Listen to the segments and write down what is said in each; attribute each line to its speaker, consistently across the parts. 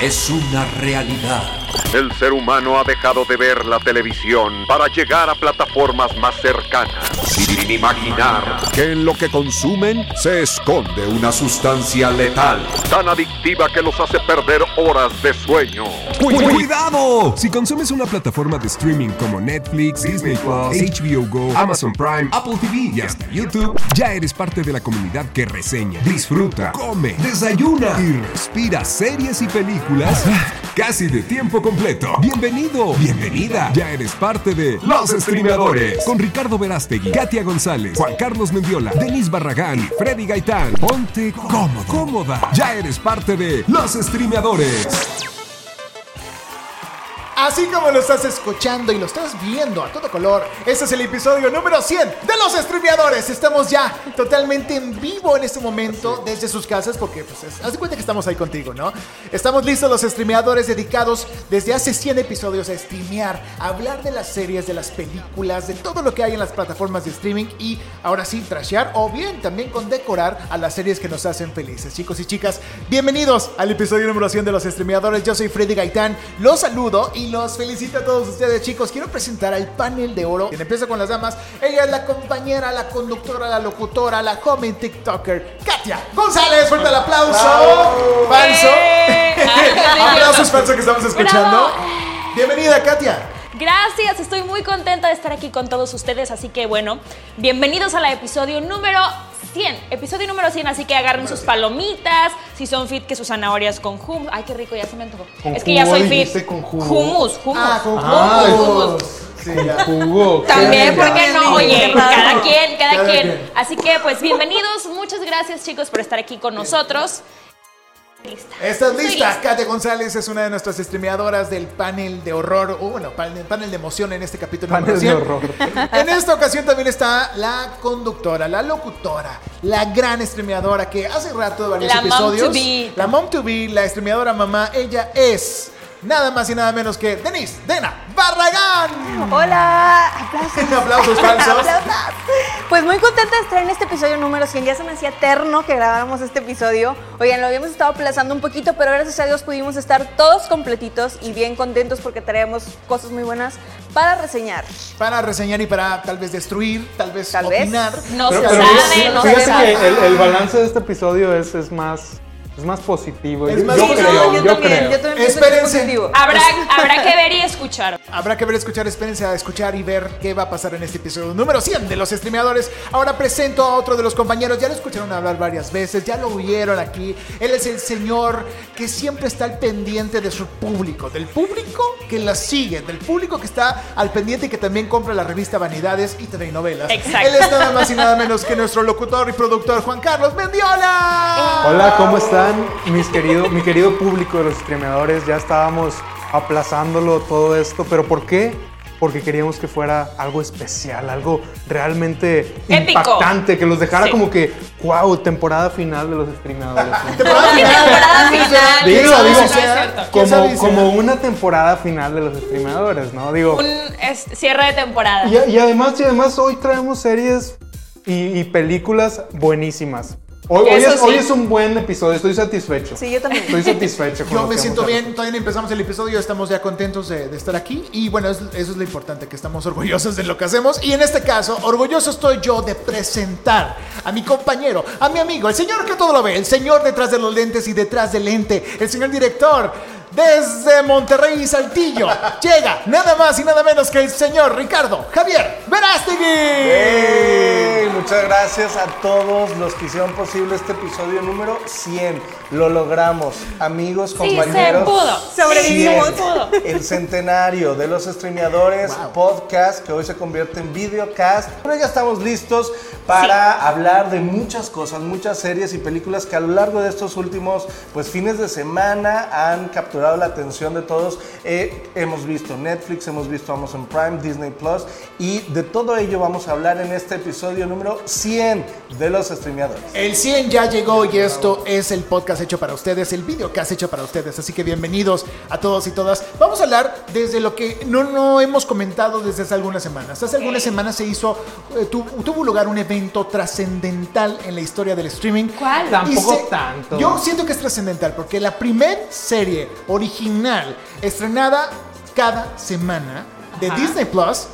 Speaker 1: es una realidad.
Speaker 2: El ser humano ha dejado de ver la televisión para llegar a plataformas más cercanas, sin imaginar
Speaker 1: Que en lo que consumen se esconde una sustancia letal.
Speaker 2: tan adictiva que los hace perder horas de sueño.
Speaker 3: ¡Cuidado! Si consumes una plataforma de streaming como Netflix, Disney Plus, HBO Go, Amazon Prime, Apple TV y hasta YouTube, ya eres parte de la comunidad que reseña, disfruta, come, desayuna y respira series y películas casi de tiempo completo. Bienvenido, bienvenida. Ya eres parte de Los Streamadores con Ricardo Verástegui, Katia González, Juan Carlos Mendiola, Denis Barragán Freddy Gaitán. Ponte cómodo, cómoda. Ya eres parte de Los Streamadores.
Speaker 4: Así como lo estás escuchando y lo estás viendo a todo color, este es el episodio número 100 de los streameadores. Estamos ya totalmente en vivo en este momento desde sus casas porque, pues, es- haz de cuenta que estamos ahí contigo, ¿no? Estamos listos los streameadores dedicados desde hace 100 episodios a streamear, a hablar de las series, de las películas, de todo lo que hay en las plataformas de streaming y ahora sí, trashear o bien también condecorar a las series que nos hacen felices. Chicos y chicas, bienvenidos al episodio número 100 de los streameadores. Yo soy Freddy Gaitán, los saludo y los felicito a todos ustedes, chicos. Quiero presentar al panel de oro. Quien empieza con las damas. Ella es la compañera, la conductora, la locutora, la joven TikToker, Katia González. Fuerte el aplauso. Falso. Aplausos falso que estamos escuchando.
Speaker 5: Bravo.
Speaker 4: Bienvenida, Katia.
Speaker 5: Gracias, estoy muy contenta de estar aquí con todos ustedes, así que bueno, bienvenidos al episodio número 100, episodio número 100, así que agarren sus palomitas, si son fit que sus zanahorias con hummus, ay qué rico, ya se me antojó.
Speaker 6: Con
Speaker 5: es que ya
Speaker 6: jugo,
Speaker 5: soy fit.
Speaker 6: dijiste con jugo.
Speaker 5: Hummus, hummus.
Speaker 4: Ah, con
Speaker 6: Ah.
Speaker 4: Sí, ya.
Speaker 6: Jugo.
Speaker 5: También, ¿por qué no? Oye, cada quien, cada,
Speaker 4: Cada
Speaker 5: quien.
Speaker 4: quien.
Speaker 5: Así que pues bienvenidos, muchas gracias chicos por estar aquí con nosotros. Lista.
Speaker 4: ¿Estás
Speaker 5: Estoy
Speaker 4: lista? Katia González es una de nuestras streameadoras del panel de horror, o bueno, panel, panel de emoción en este capítulo
Speaker 6: Panel de
Speaker 4: 100.
Speaker 6: horror.
Speaker 4: En esta ocasión también está la conductora, la locutora, la gran streameadora que hace rato de varios
Speaker 5: La mom
Speaker 4: episodios.
Speaker 5: to be.
Speaker 4: La mom to be, la streameadora mamá, ella es nada más y nada menos que Denise Dena Barragán.
Speaker 7: Hola, aplausos.
Speaker 4: Aplausos falsos.
Speaker 7: Aplausos. Pues muy contenta de estar en este episodio número 100. Ya se me hacía eterno que grabáramos este episodio. Oigan, lo habíamos estado aplazando un poquito, pero gracias a Dios pudimos estar todos completitos y bien contentos porque traemos cosas muy buenas para reseñar.
Speaker 4: Para reseñar y para tal vez destruir, tal vez
Speaker 7: Tal vez.
Speaker 4: opinar.
Speaker 5: No
Speaker 6: Pero,
Speaker 5: se
Speaker 6: pero
Speaker 5: sabe, no se
Speaker 6: fíjate
Speaker 5: sabe.
Speaker 6: que el, el balance de este episodio es, es más es más positivo.
Speaker 4: Es más
Speaker 6: yo creo,
Speaker 7: yo,
Speaker 6: yo,
Speaker 7: también,
Speaker 6: creo.
Speaker 7: yo también
Speaker 4: Espérense.
Speaker 7: positivo.
Speaker 5: Habrá, habrá que ver y escuchar.
Speaker 4: Habrá que ver, escuchar, espérense a escuchar y ver qué va a pasar en este episodio número 100 de los streameadores. Ahora presento a otro de los compañeros, ya lo escucharon hablar varias veces, ya lo oyeron aquí. Él es el señor que siempre está al pendiente de su público, del público que la sigue, del público que está al pendiente y que también compra la revista Vanidades y TV novelas.
Speaker 5: Exacto.
Speaker 4: Él es nada más y nada menos que nuestro locutor y productor Juan Carlos Mendiola.
Speaker 6: Hola, ¿cómo están? Mis querido, mi querido público de los streameadores, ya estábamos aplazándolo todo esto, pero ¿por qué? Porque queríamos que fuera algo especial, algo realmente
Speaker 5: Épico.
Speaker 6: impactante, que los dejara
Speaker 5: Sí.
Speaker 6: como que, wow, temporada final de los streameadores. ¿no?
Speaker 4: Temporada
Speaker 5: ¿Qué temporada final?
Speaker 4: ¿Quién
Speaker 6: Digo, digo?
Speaker 5: No es cierto.
Speaker 4: ¿Quién sabe
Speaker 6: como, como una temporada final de los streameadores, ¿no? Digo,
Speaker 5: Un es- cierre de temporada.
Speaker 6: y, y además, y además hoy traemos series y, y películas buenísimas. Hoy, hoy es, hoy
Speaker 5: sí.
Speaker 6: es un buen episodio, estoy satisfecho.
Speaker 7: Sí, yo también.
Speaker 6: Estoy satisfecho. con
Speaker 4: Yo me siento bien, todavía no empezamos el episodio, estamos ya contentos de, de estar aquí y bueno, es- eso es lo importante, que estamos orgullosos de lo que hacemos y en este caso, orgulloso estoy yo de presentar a mi compañero, a mi amigo, el señor que todo lo ve, el señor detrás de los lentes y detrás del lente, el señor director. Desde Monterrey y Saltillo llega nada más y nada menos que el señor Ricardo Javier Verástegui.
Speaker 8: ¡Ey! Muchas gracias a todos los que hicieron posible este episodio número 100. Lo logramos, amigos,
Speaker 5: Sí,
Speaker 8: compañeros.
Speaker 5: se pudo.
Speaker 7: Sobrevivimos.
Speaker 8: 100. El centenario de los streameadores podcast que hoy se convierte en videocast. Pero ya estamos listos para hablar de muchas cosas, muchas series y películas que a lo largo de estos últimos pues, fines de semana han capturado la atención de todos. Eh, hemos visto Netflix, hemos visto Amazon Prime, Disney Plus y de todo ello vamos a hablar en este episodio número número 100 de los streameadores.
Speaker 4: El 100 ya llegó y esto es el podcast hecho para ustedes, el video que has hecho para ustedes. Así que bienvenidos a todos y todas. Vamos a hablar desde lo que no, no hemos comentado desde hace algunas semanas. Hace algunas semanas se hizo, eh, tu- tuvo lugar un evento trascendental en la historia del streaming.
Speaker 5: ¿Cuál?
Speaker 4: Y
Speaker 6: Tampoco
Speaker 4: se-
Speaker 6: tanto.
Speaker 4: Yo siento que es trascendental porque la primer serie original estrenada cada semana de Disney Plus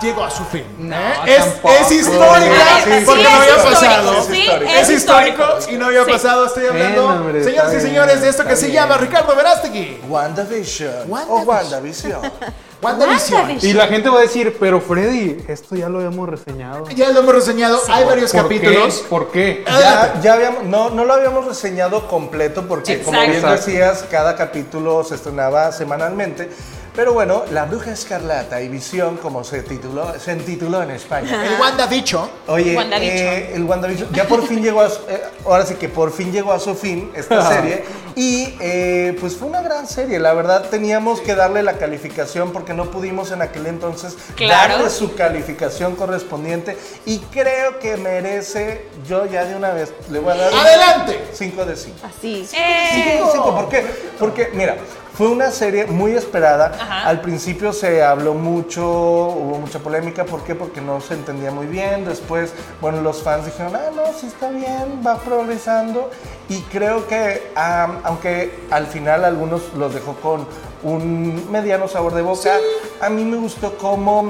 Speaker 4: llegó a su fin.
Speaker 6: No,
Speaker 4: ¿eh? es, es histórica
Speaker 5: A ver, sí
Speaker 4: porque
Speaker 5: es
Speaker 4: no había
Speaker 5: histórico,
Speaker 4: pasado.
Speaker 5: sí,
Speaker 4: Es histórico y no había
Speaker 5: Sí.
Speaker 4: pasado. Estoy hablando,
Speaker 6: Bueno, hombre,
Speaker 4: señoras y señores,
Speaker 6: bien,
Speaker 4: de esto que
Speaker 6: está
Speaker 4: se
Speaker 6: bien.
Speaker 4: llama Ricardo Verástegui.
Speaker 8: WandaVision. O
Speaker 4: WandaVision.
Speaker 8: WandaVision.
Speaker 4: WandaVision.
Speaker 5: WandaVision.
Speaker 6: Y la gente va a decir, pero Freddy, esto ya lo habíamos reseñado.
Speaker 4: Ya lo hemos reseñado, hay varios
Speaker 6: ¿Por
Speaker 4: capítulos.
Speaker 6: qué? ¿Por qué?
Speaker 8: Ya, ya habíamos, no, no lo habíamos reseñado completo porque, como bien decías, cada capítulo se estrenaba semanalmente. Pero bueno, La Bruja Escarlata y Visión, como se tituló, se tituló en España.
Speaker 4: El WandaVision.
Speaker 8: Oye,
Speaker 5: WandaVision.
Speaker 8: eh, el WandaVision ya por fin llegó a su, eh, ahora sí que por fin llegó a su fin esta serie y eh, pues fue una gran serie, la verdad teníamos que darle la calificación porque no pudimos en aquel entonces
Speaker 5: Claro.
Speaker 8: darle su calificación correspondiente y creo que merece, yo ya de una vez le voy a dar
Speaker 4: ¡Adelante!
Speaker 8: 5 de 5.
Speaker 7: Así.
Speaker 5: Eh,
Speaker 8: Sí, ¿Por qué? Porque, mira, fue una serie muy esperada.
Speaker 5: Ajá.
Speaker 8: Al principio se habló mucho, hubo mucha polémica. ¿Por qué? Porque no se entendía muy bien. Después, bueno, los fans dijeron, ah, no, sí está bien, va progresando. Y creo que, aunque al final algunos los dejó con un mediano sabor de boca, a mí me gustó cómo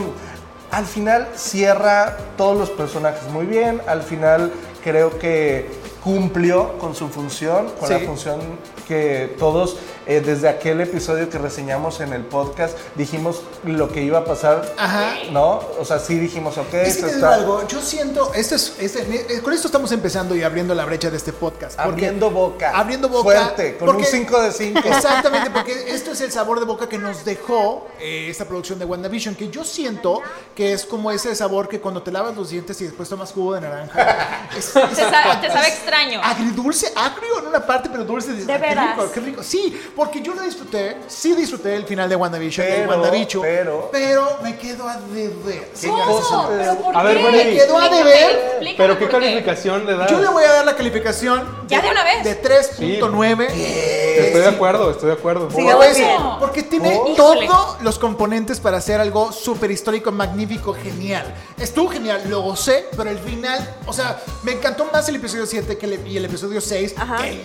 Speaker 8: al final cierra todos los personajes muy bien. Al final creo que cumplió con su función, con la función que todos eh, desde aquel episodio que reseñamos en el podcast dijimos lo que iba a pasar,
Speaker 4: Ajá.
Speaker 8: ¿no? O sea, sí dijimos, ok,
Speaker 4: Es que
Speaker 8: está
Speaker 4: algo, yo siento, esto es, este- eh, con esto estamos empezando y abriendo la brecha de este podcast.
Speaker 8: abriendo boca.
Speaker 4: Abriendo boca.
Speaker 8: Fuerte, con
Speaker 4: porque-
Speaker 8: un 5 de 5.
Speaker 4: Exactamente, porque esto es el sabor de boca que nos dejó eh, esta producción de WandaVision, que yo siento que es como ese sabor que cuando te lavas los dientes y después tomas jugo de naranja. es-
Speaker 5: te, sabe, te sabe extraño.
Speaker 4: Agridulce, agrio en una parte, pero dulce. Dices,
Speaker 5: ¿De
Speaker 4: "Ah, qué
Speaker 5: veras?
Speaker 4: rico, qué rico. Sí, porque yo lo disfruté, sí disfruté el final de WandaVision,
Speaker 8: Pero,
Speaker 4: WandaVision,
Speaker 8: pero-
Speaker 4: pero me quedo a deber.
Speaker 8: ¿Qué
Speaker 5: ¿Cómo? ¿Pero por
Speaker 6: A ver,
Speaker 5: qué?
Speaker 6: Freddy.
Speaker 4: Me quedó a deber.
Speaker 6: ¿Pero qué calificación le das?
Speaker 4: Yo le voy a dar la calificación
Speaker 5: ¿Ya de una vez?
Speaker 4: de 3.9.
Speaker 6: Estoy de acuerdo, estoy de acuerdo.
Speaker 7: Sí.
Speaker 4: Porque tiene
Speaker 5: Oh.
Speaker 4: todos los componentes para hacer algo súper histórico, magnífico, genial. Estuvo genial, lo gocé, pero el final, o sea, me encantó más el episodio 7 que el, y el episodio 6
Speaker 7: Ajá.
Speaker 4: que el,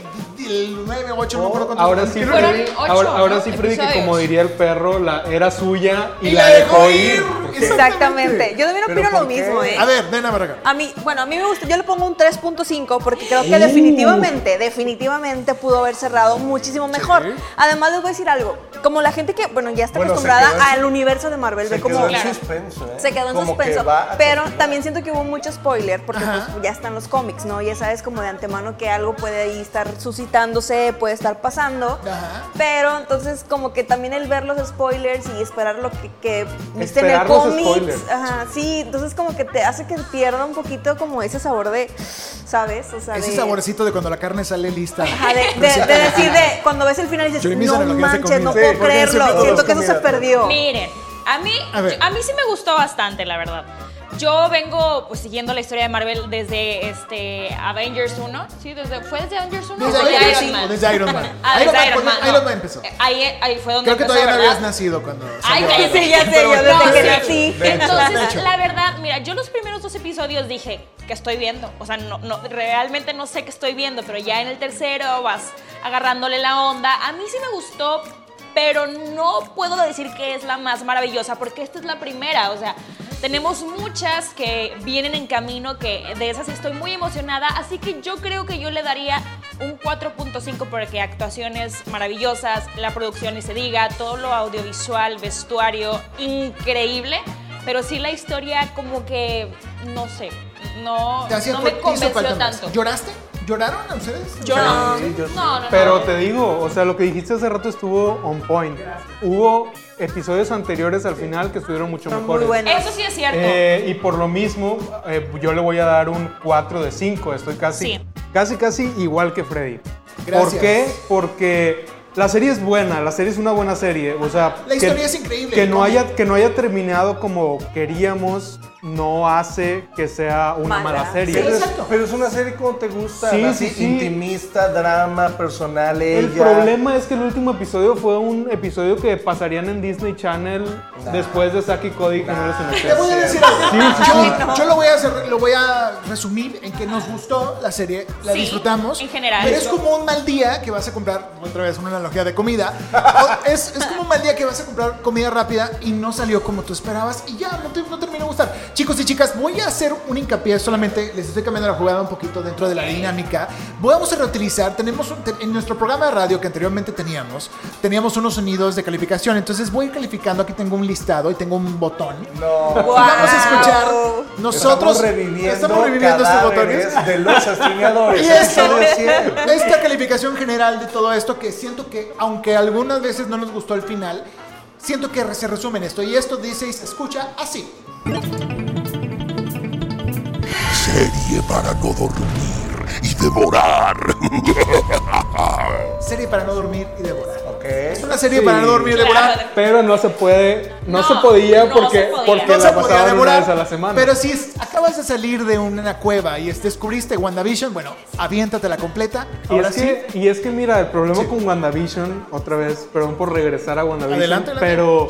Speaker 4: el 9, 8, no me acuerdo cuántos
Speaker 6: Ahora sí,
Speaker 4: Creo
Speaker 5: Fueron
Speaker 4: que-
Speaker 6: Freddy, ahora, ahora
Speaker 5: ¿no?
Speaker 6: sí, Freddy, que como diría el perro, la, era suya y,
Speaker 4: Y
Speaker 6: la, dejó ir. porque-
Speaker 7: Exactamente. Yo también
Speaker 8: ¿Pero
Speaker 7: opino lo mismo, ¿eh?
Speaker 4: A ver, ven a ver acá.
Speaker 7: A mí, bueno, a mí me gusta, yo le pongo un 3.5 porque creo
Speaker 6: Uh.
Speaker 7: que definitivamente, definitivamente pudo haber cerrado muchísimo mejor. Además les voy a decir algo, como la gente que, bueno, ya está
Speaker 8: Bueno,
Speaker 7: acostumbrada al universo de Marvel,
Speaker 8: Se
Speaker 7: ve como
Speaker 8: quedó en
Speaker 5: Claro.
Speaker 8: suspenso, ¿eh?
Speaker 7: se quedó en
Speaker 8: Como
Speaker 7: suspenso, pero también siento que hubo mucho spoiler porque pues, ya están los cómics, ¿no? Ya sabes como de antemano que algo puede ahí estar suscitándose, puede estar pasando.
Speaker 4: Ajá.
Speaker 7: Pero entonces como que también el ver los spoilers y esperar lo que, que viste en el
Speaker 6: los
Speaker 7: cómics, ajá, sí, entonces como que te hace que pierda un poquito como ese sabor de, ¿sabes? O sea,
Speaker 4: Ese
Speaker 7: de,
Speaker 4: saborcito de cuando la carne sale lista.
Speaker 7: Ajá, de, de- de decir de cuando ves el final y dices, no manches, no puedo
Speaker 8: Sí,
Speaker 7: creerlo, siento que eso se perdió.
Speaker 5: Miren, a mí,
Speaker 4: a
Speaker 5: mí sí me gustó bastante, la verdad. Yo vengo pues, siguiendo la historia de Marvel desde este Avengers 1. Sí, desde, ¿Fue desde Avengers 1?
Speaker 4: Desde
Speaker 5: o
Speaker 4: Avengers,
Speaker 5: Iron
Speaker 4: sí,
Speaker 5: Man?
Speaker 4: desde Iron Man.
Speaker 5: Ah,
Speaker 4: Iron
Speaker 5: desde
Speaker 4: Man,
Speaker 5: Iron Man.
Speaker 4: Iron
Speaker 5: no.
Speaker 4: Man empezó.
Speaker 5: Ahí, ahí fue donde
Speaker 4: Creo que
Speaker 5: empezó,
Speaker 4: todavía no habías nacido cuando
Speaker 5: Ay,
Speaker 4: salió Iron
Speaker 7: ya sé, yo desde que nací.
Speaker 5: Entonces, la verdad, mira, yo los primeros dos episodios dije que estoy viendo. O sea, no, no, realmente no sé qué estoy viendo, pero ya en el tercero vas agarrándole la onda. A mí sí me gustó, pero no puedo decir que es la más maravillosa, porque esta es la primera. O sea, tenemos muchas que vienen en camino, que de esas estoy muy emocionada. Así que yo creo que yo le daría un 4.5 porque actuaciones maravillosas, la producción y se diga, todo lo audiovisual, vestuario, increíble. Pero sí la historia como que, no sé, no, no me convenció
Speaker 4: más.
Speaker 5: tanto.
Speaker 4: ¿Lloraste? ¿Lloraron a ustedes?
Speaker 5: No.
Speaker 8: sí, yo sí.
Speaker 5: No, no, no.
Speaker 6: Pero te digo, o sea, lo que dijiste hace rato estuvo on point. Hubo episodios anteriores al final que estuvieron mucho
Speaker 7: Son
Speaker 6: mejores.
Speaker 7: muy buenos.
Speaker 5: Eso sí es cierto.
Speaker 6: Eh, y por lo mismo, eh, yo le voy a dar un 4 de 5. Estoy casi,
Speaker 5: Sí.
Speaker 6: casi, casi igual que Freddy.
Speaker 4: Gracias.
Speaker 6: ¿Por qué? Porque la serie es buena, la serie es una buena serie. O sea,
Speaker 4: La historia es increíble,
Speaker 6: Que no, haya, que no haya terminado como queríamos. No hace que sea una
Speaker 7: Mala.
Speaker 6: mala serie.
Speaker 8: Pero es,
Speaker 4: exacto.
Speaker 8: pero es una serie como te gusta,
Speaker 6: Sí,
Speaker 8: así
Speaker 6: sí, sí.
Speaker 8: intimista, drama, personal, ella.
Speaker 6: El problema es que el último episodio fue un episodio que pasarían en Disney Channel después de Saki Cody que no les
Speaker 4: Te voy a decir algo.
Speaker 6: Sí, sí,
Speaker 4: yo, yo lo voy a hacer- lo voy a resumir en que nos gustó la serie, la
Speaker 5: Sí,
Speaker 4: disfrutamos.
Speaker 5: en general.
Speaker 4: Pero es como un mal día que vas a comprar, otra vez una analogía de comida. Es como un mal día que vas a comprar comida rápida y no salió como tú esperabas y ya no, te, no terminó de gustar. Chicos y chicas, voy a hacer un hincapié solamente, les estoy cambiando la jugada un poquito dentro de la dinámica. Vamos a reutilizar, tenemos un- en nuestro programa de radio que anteriormente teníamos, teníamos unos sonidos de calificación. Entonces voy a ir calificando, aquí tengo un listado y tengo un botón.
Speaker 8: No.
Speaker 4: Vamos a escuchar nosotros
Speaker 8: estamos reviviendo,
Speaker 4: estamos reviviendo estos botones.
Speaker 8: de los streameadores.
Speaker 4: Y esto,
Speaker 8: Episodio 100.
Speaker 4: esta calificación general de todo esto que siento que aunque algunas veces no nos gustó el final, siento que se resume en esto y esto dice y se escucha así.
Speaker 1: Serie para no dormir y devorar.
Speaker 4: Serie para no dormir y devorar.
Speaker 8: Ok.
Speaker 4: Es una serie
Speaker 6: Sí.
Speaker 4: para no dormir y devorar.
Speaker 5: de-
Speaker 6: Pero no se puede, no,
Speaker 5: No,
Speaker 6: se podía
Speaker 5: no
Speaker 6: porque,
Speaker 5: se podía.
Speaker 6: porque
Speaker 4: No
Speaker 6: la
Speaker 4: se podía
Speaker 6: una vez a la semana.
Speaker 4: pero si es- acabas de salir de una cueva y es- descubriste WandaVision, bueno, aviéntatela completa.
Speaker 6: Y
Speaker 4: Ahora
Speaker 6: es,
Speaker 4: sí,
Speaker 6: que, y es que mira, el problema
Speaker 4: Sí.
Speaker 6: con WandaVision, otra vez, perdón por regresar a WandaVision,
Speaker 4: Adelante, adelante.
Speaker 6: pero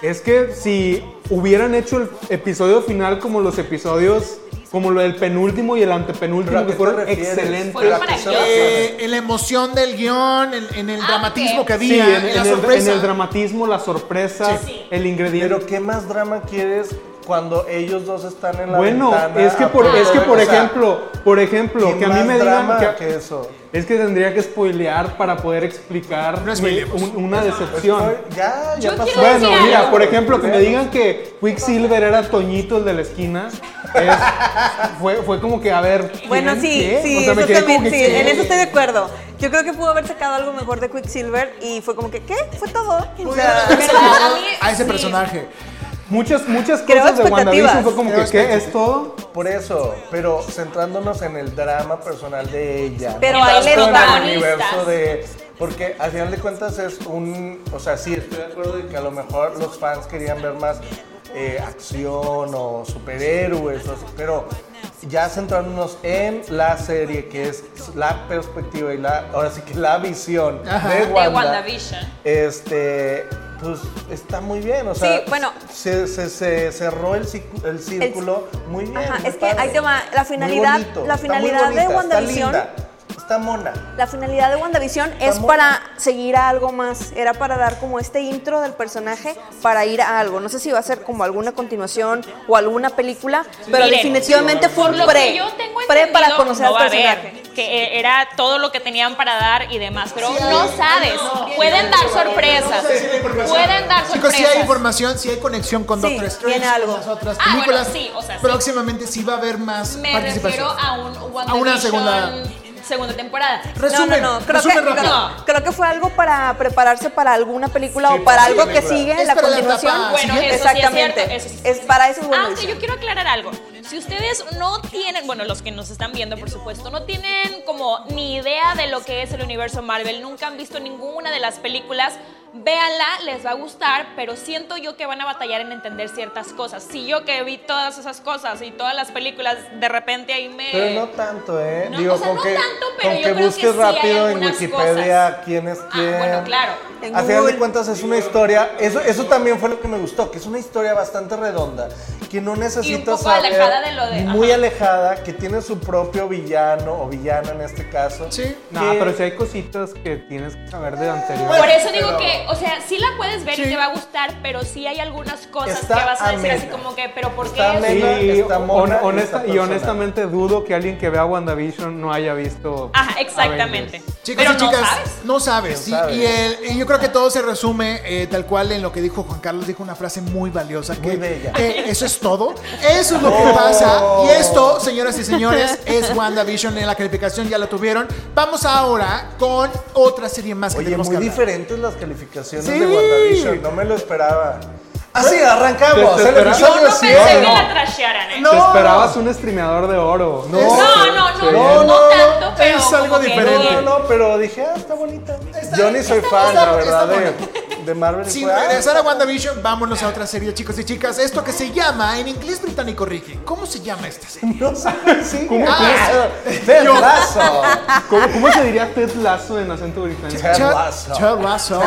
Speaker 6: es que si hubieran hecho el episodio final como los episodios, como lo del penúltimo y el antepenúltimo,
Speaker 8: ¿Pero a
Speaker 6: que fueron excelentes.
Speaker 4: Eh, en la emoción del guion, en, en el
Speaker 5: Ah,
Speaker 4: dramatismo que
Speaker 6: Sí,
Speaker 4: había,
Speaker 6: en,
Speaker 4: en,
Speaker 6: en
Speaker 4: la
Speaker 6: el,
Speaker 4: sorpresa.
Speaker 6: en el dramatismo, la sorpresa,
Speaker 5: Sí.
Speaker 6: el ingrediente.
Speaker 8: Pero ¿qué más drama quieres cuando ellos dos están en la
Speaker 6: bueno,
Speaker 8: ventana?
Speaker 6: es que por, es que por ejemplo, por ejemplo,
Speaker 8: ¿qué
Speaker 6: que a mí me digan que,
Speaker 8: que eso?
Speaker 6: es que tendría que spoilear para poder explicar
Speaker 4: No
Speaker 6: mi-
Speaker 4: spoilemos.
Speaker 6: un- una decepción.
Speaker 8: Estoy- ya, ya pasó.
Speaker 6: Bueno, mira,
Speaker 5: algo.
Speaker 6: por ejemplo, que me digan que Quicksilver era Toñito el de la esquina, es- fue, fue como que, a ver.
Speaker 7: Bueno, sí,
Speaker 6: ¿Qué?
Speaker 7: sí,
Speaker 6: O sea, me
Speaker 7: eso
Speaker 6: quedé
Speaker 7: también,
Speaker 6: que,
Speaker 7: sí,
Speaker 6: ¿qué?
Speaker 7: en eso estoy de acuerdo. Yo creo que pudo haber sacado algo mejor de Quicksilver y fue como que, ¿qué? Fue todo. O sea,
Speaker 4: sacado
Speaker 5: a mí-
Speaker 4: a ese
Speaker 5: sí.
Speaker 4: personaje.
Speaker 6: Muchas, muchas
Speaker 7: Creo
Speaker 6: cosas de. WandaVision fue como
Speaker 4: Creo
Speaker 6: que, ¿qué? ¿Es todo?
Speaker 8: Por eso, pero centrándonos en el drama personal de ella.
Speaker 7: Pero
Speaker 8: no
Speaker 7: ahí le
Speaker 8: el universo de. Porque al final de cuentas es un. O sea, sí, estoy de acuerdo de que a lo mejor los fans querían ver más eh, acción o superhéroes, o así, pero ya centrándonos en la serie, que es la perspectiva y la. Ahora sí que la visión
Speaker 4: Ajá.
Speaker 8: de
Speaker 5: De
Speaker 8: Wanda.
Speaker 5: WandaVision.
Speaker 8: Este, pues está muy bien, o sea,
Speaker 7: Sí, bueno.
Speaker 8: se, se- se cerró el, cic- el círculo muy bien.
Speaker 7: Ajá,
Speaker 8: muy
Speaker 7: es que
Speaker 8: padre.
Speaker 7: ahí te va, la finalidad-
Speaker 8: bonito,
Speaker 7: la finalidad de
Speaker 8: bonita, está
Speaker 7: WandaVision-
Speaker 8: Está mona.
Speaker 7: La finalidad de WandaVision es
Speaker 8: Vamos.
Speaker 7: para seguir a algo más. Era para dar como este intro del personaje para ir a algo. No sé si va a ser como alguna continuación o alguna película, pero
Speaker 5: Miren,
Speaker 7: definitivamente fue un
Speaker 5: lo
Speaker 7: pre.
Speaker 5: que yo tengo
Speaker 7: pre para conocer
Speaker 5: no
Speaker 7: al personaje.
Speaker 5: haber, que eh, era todo lo que tenían para dar y demás, pero
Speaker 4: Sí
Speaker 5: no
Speaker 4: hay,
Speaker 5: sabes,
Speaker 4: no,
Speaker 5: pueden dar sorpresas,
Speaker 4: decir la información.
Speaker 5: pueden dar
Speaker 4: Chicos, si hay
Speaker 5: sorpresas.
Speaker 4: información, si hay conexión con
Speaker 7: Sí,
Speaker 4: Doctor Strange,
Speaker 7: viene algo.
Speaker 4: con las otras
Speaker 5: Ah, bueno,
Speaker 4: películas.
Speaker 5: sí, o sea, sí.
Speaker 4: próximamente sí va a haber más
Speaker 5: Me
Speaker 4: participación.
Speaker 5: refiero a un WandaVision
Speaker 4: A una segunda-
Speaker 5: segunda temporada.
Speaker 4: Resumen,
Speaker 7: no, no, no. Creo, que, creo, creo que fue algo para prepararse para alguna película
Speaker 8: Sí,
Speaker 7: o para algo
Speaker 8: la
Speaker 7: que sigue,
Speaker 4: Es
Speaker 7: la
Speaker 4: la
Speaker 7: continuación.
Speaker 4: etapa
Speaker 5: Bueno, eso sí es
Speaker 7: Exactamente.
Speaker 5: cierto, eso sí.
Speaker 7: Es para eso es
Speaker 5: Aunque yo quiero aclarar algo. Si ustedes no tienen, bueno, los que nos están viendo, por supuesto, no tienen como ni idea de lo que es el universo Marvel, nunca han visto ninguna de las películas, véanla, les va a gustar, pero siento yo que van a batallar en entender ciertas cosas. Si yo que vi todas esas cosas y todas las películas, de repente ahí me...
Speaker 8: Pero no tanto, ¿eh?
Speaker 5: No,
Speaker 8: Digo,
Speaker 5: o sea,
Speaker 8: con
Speaker 5: no
Speaker 8: que,
Speaker 5: tanto, pero
Speaker 8: con
Speaker 5: yo
Speaker 8: que
Speaker 5: creo que
Speaker 8: busques
Speaker 5: sí hay
Speaker 8: rápido en
Speaker 5: algunas
Speaker 8: Wikipedia
Speaker 5: cosas.
Speaker 8: quién es
Speaker 5: Ah,
Speaker 8: quién.
Speaker 5: bueno, claro.
Speaker 7: En
Speaker 8: A final de cuentas es una historia, eso, eso también fue lo que me gustó, que es una historia bastante redonda, que no necesita
Speaker 5: poco
Speaker 8: saber,
Speaker 5: alejada de lo de-
Speaker 8: muy
Speaker 5: ajá.
Speaker 8: alejada, que tiene su propio villano o villana en este caso.
Speaker 4: Sí.
Speaker 6: No,
Speaker 8: que-
Speaker 6: pero si hay cositas que tienes que saber de anterior.
Speaker 5: Por eso digo
Speaker 8: pero-
Speaker 5: que, o sea, sí la puedes ver
Speaker 4: Sí.
Speaker 5: y te va a gustar, pero sí hay algunas cosas
Speaker 8: Está
Speaker 5: que vas a decir así como que, pero ¿por qué
Speaker 8: Está amena.
Speaker 6: Sí,
Speaker 8: está mona y
Speaker 6: honesta- honestamente dudo que alguien que vea WandaVision no haya visto.
Speaker 5: Ajá, exactamente.
Speaker 6: Avengers.
Speaker 4: Chicos
Speaker 5: pero
Speaker 4: y chicas,
Speaker 5: no sabes.
Speaker 4: no sabes.
Speaker 8: ¿Quién
Speaker 4: Y,
Speaker 8: sabe?
Speaker 4: y el- y yo creo que todo se resume eh, tal cual en lo que dijo Juan Carlos. Dijo una frase muy valiosa. Que,
Speaker 8: Muy bella.
Speaker 4: que eso es todo. Eso es lo que
Speaker 8: Oh.
Speaker 4: pasa. Y esto, señoras y señores, es WandaVision en la calificación. Ya lo tuvieron. Vamos ahora con otra serie más que
Speaker 8: Oye,
Speaker 4: tenemos
Speaker 8: muy
Speaker 4: que
Speaker 8: diferentes las calificaciones
Speaker 4: Sí.
Speaker 8: de WandaVision, no me lo esperaba. Así, arrancamos,
Speaker 6: Te- te
Speaker 8: el
Speaker 5: Yo no pensé
Speaker 8: 100.
Speaker 5: que la trashearan, ¿eh?
Speaker 4: No.
Speaker 6: Te esperabas un streameador de oro.
Speaker 8: No.
Speaker 5: No, no, no,
Speaker 8: Sí.
Speaker 5: no, no tanto, pero
Speaker 4: es algo diferente.
Speaker 8: No, no, no, pero dije, ah, está bonita.
Speaker 4: Está-
Speaker 8: Yo ni soy fan, la verdad,
Speaker 4: está
Speaker 8: de, Marvel.
Speaker 4: Sin
Speaker 8: fue, ah,
Speaker 4: regresar a WandaVision, vámonos a otra serie, chicos y chicas. Esto que se llama, en inglés británico, Ricky, ¿cómo se llama esta serie?
Speaker 8: No sé, sí.
Speaker 6: ¿Cómo
Speaker 8: Ah? Ted Lasso.
Speaker 6: ¿Cómo, cómo se diría Ted Lasso en acento británico?
Speaker 8: Ted
Speaker 4: Ted
Speaker 8: Lasso.
Speaker 4: Ted Lasso.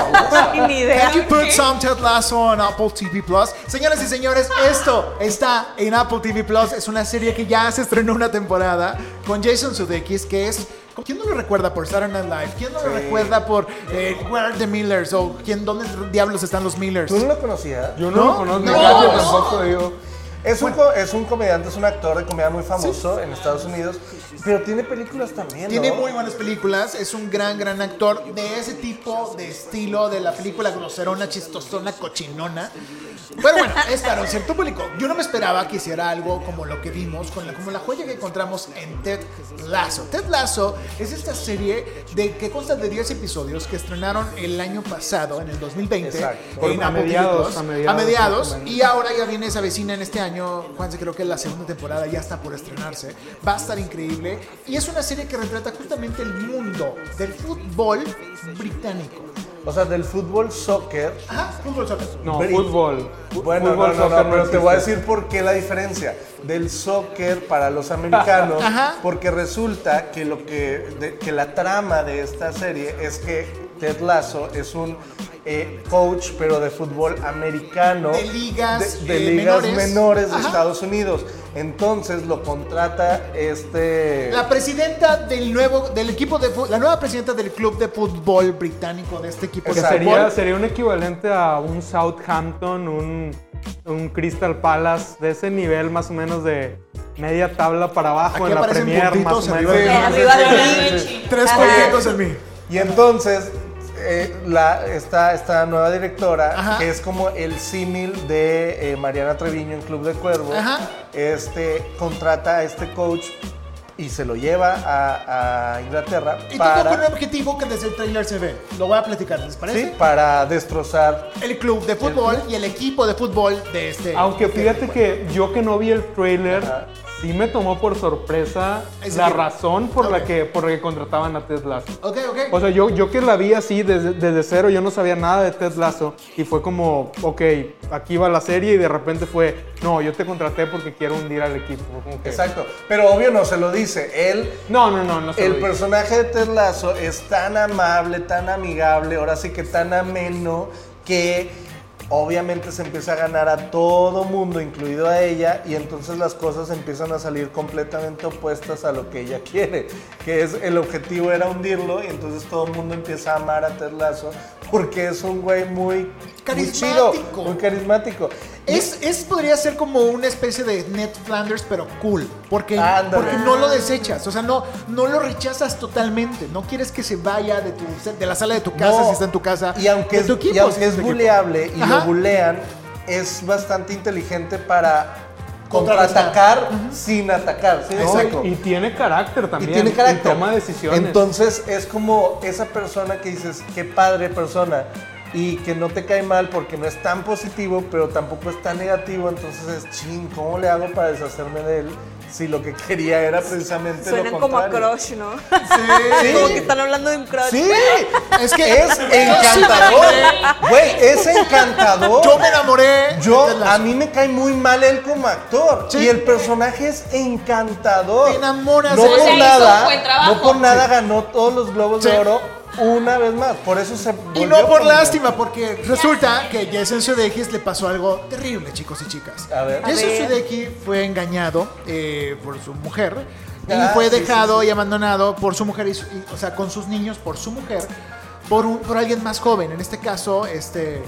Speaker 7: Ni idea.
Speaker 4: Can you put some Ted Lasso on Apple TV Plus? Señoras y señores, esto está en Apple TV Plus. Es una serie que ya se estrenó una temporada con Jason Sudeikis, que es. ¿Quién no lo recuerda por Saturday Night Live? ¿Quién no lo recuerda por eh, Where Are the Millers? ¿O quién, dónde diablos están los Millers?
Speaker 8: ¿Tú no lo conocías?
Speaker 6: Yo no,
Speaker 4: ¿No?
Speaker 6: lo conozco,
Speaker 4: No. No.
Speaker 6: tampoco, digo.
Speaker 8: Es un, es un comediante, es un actor de comedia muy famoso en Estados Unidos, pero tiene películas también, ¿no?
Speaker 4: Tiene muy buenas películas, es un gran, gran actor de ese tipo de estilo de la película groserona, chistosona, cochinona. Pero bueno, es para un cierto público. Yo no me esperaba que hiciera algo como lo que vimos, con la, como la joya que encontramos en Ted Lasso. Ted Lasso es esta serie de, que consta de 10 episodios que estrenaron el año pasado, en el 2020,
Speaker 8: Exacto.
Speaker 4: en
Speaker 6: A mediados, a mediados,
Speaker 4: a y ahora ya viene esa vecina en este año. Juanse, creo que la segunda temporada ya está por estrenarse. Va a estar increíble. Y es una serie que retrata justamente el mundo del fútbol británico.
Speaker 8: O sea, del fútbol soccer.
Speaker 4: Ajá, fútbol soccer.
Speaker 6: No, fútbol.
Speaker 8: Bueno,
Speaker 6: fútbol,
Speaker 8: no, no, no, pero te voy a decir por qué la diferencia del soccer para los americanos,
Speaker 4: Ajá.
Speaker 8: porque resulta que lo que, de- que la trama de esta serie es que Ted Lasso es un eh, coach, pero de fútbol americano,
Speaker 4: De ligas,
Speaker 8: de, de
Speaker 4: eh,
Speaker 8: ligas
Speaker 4: menores.
Speaker 8: menores, de
Speaker 4: Ajá.
Speaker 8: Estados Unidos. Entonces lo contrata este.
Speaker 4: La presidenta del nuevo del equipo de la nueva presidenta del club de fútbol británico de este equipo de
Speaker 6: sería, sería un equivalente a un Southampton, un, un Crystal Palace de ese nivel más o menos de media tabla para abajo
Speaker 4: Aquí
Speaker 6: en la Premier más o
Speaker 4: arriba
Speaker 6: menos.
Speaker 7: Arriba de mí.
Speaker 4: Tres puntitos en mí.
Speaker 8: Y entonces, eh, la, esta, esta nueva directora,
Speaker 4: Ajá.
Speaker 8: que es como el símil de eh, Mariana Treviño en Club de Cuervos,
Speaker 4: Ajá.
Speaker 8: este, contrata a este coach y se lo lleva a, a Inglaterra
Speaker 4: Y todo con un
Speaker 8: para,
Speaker 4: objetivo que desde el trailer se ve. Lo voy a platicar, ¿les parece?
Speaker 8: sí, para destrozar.
Speaker 4: El club de fútbol y el equipo de fútbol de este.
Speaker 6: Aunque fíjate que yo que no vi el trailer,
Speaker 8: Ajá.
Speaker 6: Sí me tomó por sorpresa
Speaker 4: Es
Speaker 6: la razón por la que por la que contrataban a Ted Lasso.
Speaker 4: Ok, ok.
Speaker 6: O sea, yo, yo que la vi así desde, desde cero, yo no sabía nada de Ted Lasso y fue como, ok, aquí va la serie y de repente fue, no, yo te contraté porque quiero hundir al equipo. como que-
Speaker 8: Exacto. Pero obvio no se lo dice. Él
Speaker 6: No, no, no, no se
Speaker 8: El
Speaker 6: lo dije.
Speaker 8: personaje de Ted Lasso es tan amable, tan amigable, ahora sí que tan ameno, que obviamente se empieza a ganar a todo mundo, incluido a ella, y entonces las cosas empiezan a salir completamente opuestas a lo que ella quiere, que es el objetivo era hundirlo, y entonces todo el mundo empieza a amar a Ted porque es un güey muy, muy chido,
Speaker 4: Carismático.
Speaker 8: muy carismático. Y-
Speaker 4: Es, es podría ser como una especie de Ned Flanders, pero cool. Porque,
Speaker 8: Ándale.
Speaker 4: porque no lo desechas. O sea, no, no lo rechazas totalmente. No quieres que se vaya de, tu, de la sala de tu casa
Speaker 8: No,
Speaker 4: si está en tu casa.
Speaker 8: Y aunque,
Speaker 4: de
Speaker 8: es,
Speaker 4: tu equipo,
Speaker 8: y aunque
Speaker 4: si
Speaker 8: es
Speaker 4: equipo.
Speaker 8: buleable y
Speaker 4: Ajá.
Speaker 8: lo bulean, es bastante inteligente para contraatacar sin atacar. ¿sí?
Speaker 6: No,
Speaker 4: Exacto.
Speaker 6: y tiene carácter
Speaker 8: Y
Speaker 6: también.
Speaker 8: tiene carácter.
Speaker 6: toma decisiones.
Speaker 8: Entonces es como esa persona que dices, qué padre persona. Y que no te cae mal porque no es tan positivo, pero tampoco es tan negativo. Entonces es, ching, ¿cómo le hago para deshacerme de él? Si lo que quería era precisamente
Speaker 7: Suenan
Speaker 8: lo
Speaker 7: como a
Speaker 8: contrario.
Speaker 7: crush, ¿no?
Speaker 8: Sí.
Speaker 7: como que están hablando de un crush.
Speaker 8: Sí,
Speaker 4: Es que
Speaker 8: es encantador. Güey, es encantador.
Speaker 4: Yo me enamoré.
Speaker 8: Yo, a mí me cae muy mal él como actor.
Speaker 4: Sí.
Speaker 8: Y el personaje es encantador.
Speaker 4: Te enamoras
Speaker 8: no por nada. No por nada ganó todos los globos
Speaker 4: Sí.
Speaker 8: de oro una vez más. Por eso se
Speaker 4: Y no por lástima, porque resulta que Jason Sudeikis le pasó algo terrible, chicos y chicas.
Speaker 8: A ver.
Speaker 7: A
Speaker 4: Jason
Speaker 7: ver.
Speaker 4: Sudeikis fue engañado eh, por su mujer y
Speaker 8: Ah,
Speaker 4: fue
Speaker 8: sí,
Speaker 4: dejado
Speaker 8: sí, sí.
Speaker 4: y abandonado por su mujer, y- o sea, con sus niños por su mujer, por, un- por alguien más joven. En este caso, este,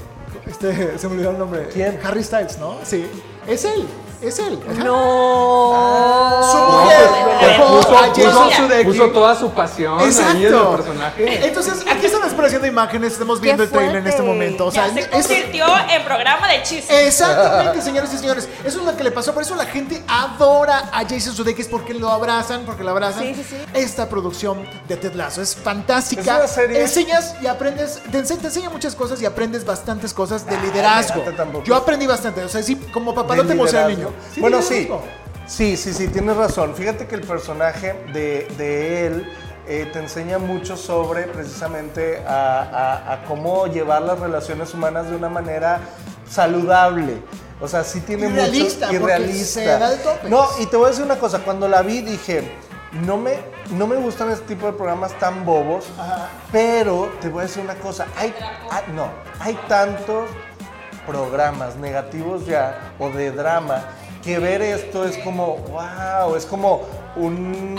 Speaker 4: este, se me olvidó el nombre.
Speaker 8: ¿Quién?
Speaker 4: Harry Styles, ¿no? Sí, es él, es él. Ajá.
Speaker 7: No.
Speaker 4: Su
Speaker 6: No,
Speaker 4: mujer
Speaker 6: pues,
Speaker 4: dejó
Speaker 6: puso,
Speaker 4: a Jason
Speaker 6: puso- puso toda su pasión ahí en
Speaker 4: Exacto.
Speaker 6: el personaje.
Speaker 4: Entonces, aquí estamos apareciendo imágenes, estamos viendo el trailer en este momento. O sea,
Speaker 5: Ya se
Speaker 4: es-
Speaker 5: convirtió en programa de chismes.
Speaker 4: Exactamente, señores y señores. Eso es lo que le pasó. Por eso la gente adora a Jason Sudeikis porque lo abrazan, porque lo abrazan.
Speaker 7: Sí, sí, sí.
Speaker 4: Esta producción de Ted Lasso es fantástica.
Speaker 8: Es una serie-
Speaker 4: Enseñas y aprendes, te, ense- te enseña muchas cosas y aprendes bastantes cosas de liderazgo.
Speaker 8: espérate, tampoco.
Speaker 4: Yo aprendí bastante. O sea, sí, como papá no te emociona el niño.
Speaker 8: bueno, sí. Sí, sí, sí, tienes razón. Fíjate que el personaje de, de él eh, te enseña mucho sobre precisamente a, a- a cómo llevar las relaciones humanas de una manera saludable. O sea, sí tiene mucho y
Speaker 4: porque
Speaker 8: realista.
Speaker 4: se da de topes.
Speaker 8: No, y te voy a decir una cosa, cuando la vi dije, no me, no me gustan este tipo de programas tan bobos, pero te voy a decir una cosa, hay, hay- no, hay tantos programas negativos ya o de drama que ver esto es como, wow, es como un,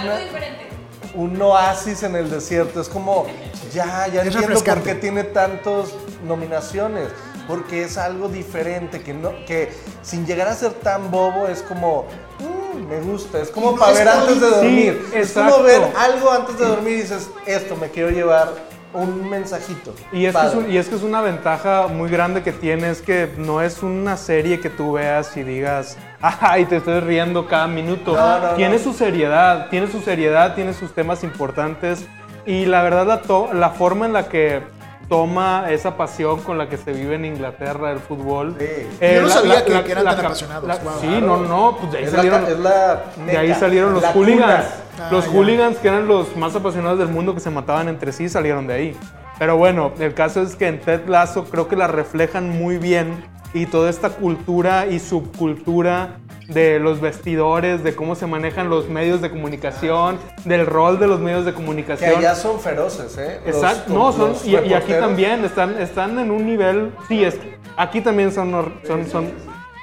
Speaker 8: un oasis en el desierto, es como, ya, ya
Speaker 4: Es
Speaker 8: entiendo por qué tiene tantas nominaciones. Porque es algo diferente, que, no, que sin llegar a ser tan bobo es como, "Mm, me gusta, es como
Speaker 4: no
Speaker 8: para
Speaker 4: es
Speaker 8: ver antes de dormir.
Speaker 6: Sí,
Speaker 8: es como ver algo antes de dormir y dices, esto me quiero llevar un mensajito.
Speaker 6: Y es, que es
Speaker 8: Padre.
Speaker 6: un- y es que es una ventaja muy grande que tiene, es que no es una serie que tú veas y digas, ay, te estoy riendo cada minuto.
Speaker 8: No, no,
Speaker 6: tiene
Speaker 8: no.
Speaker 6: su seriedad, tiene su seriedad, tiene sus temas importantes. Y la verdad, la, to- la forma en la que toma esa pasión con la que se vive en Inglaterra el fútbol.
Speaker 8: Sí.
Speaker 6: eh,
Speaker 4: Yo no
Speaker 6: la-
Speaker 4: sabía
Speaker 6: la-
Speaker 4: que- que eran tan apasionados, wow.
Speaker 6: Sí, no, no, pues de ahí
Speaker 8: es,
Speaker 6: salieron.
Speaker 8: es
Speaker 6: ahí los hooligans. los
Speaker 4: ya.
Speaker 6: hooligans, que eran los más apasionados del mundo que se mataban entre sí, salieron de ahí. Pero bueno, el caso es que en Ted Lasso creo que la reflejan muy bien y toda esta cultura y subcultura de los vestidores, de cómo se manejan los medios de comunicación, del rol de los medios de
Speaker 8: Que
Speaker 6: comunicación.
Speaker 8: allá son feroces, ¿eh? Los-
Speaker 6: Exacto, no, son, y, y aquí también están, están en un nivel, sí, es, aquí también son, son, son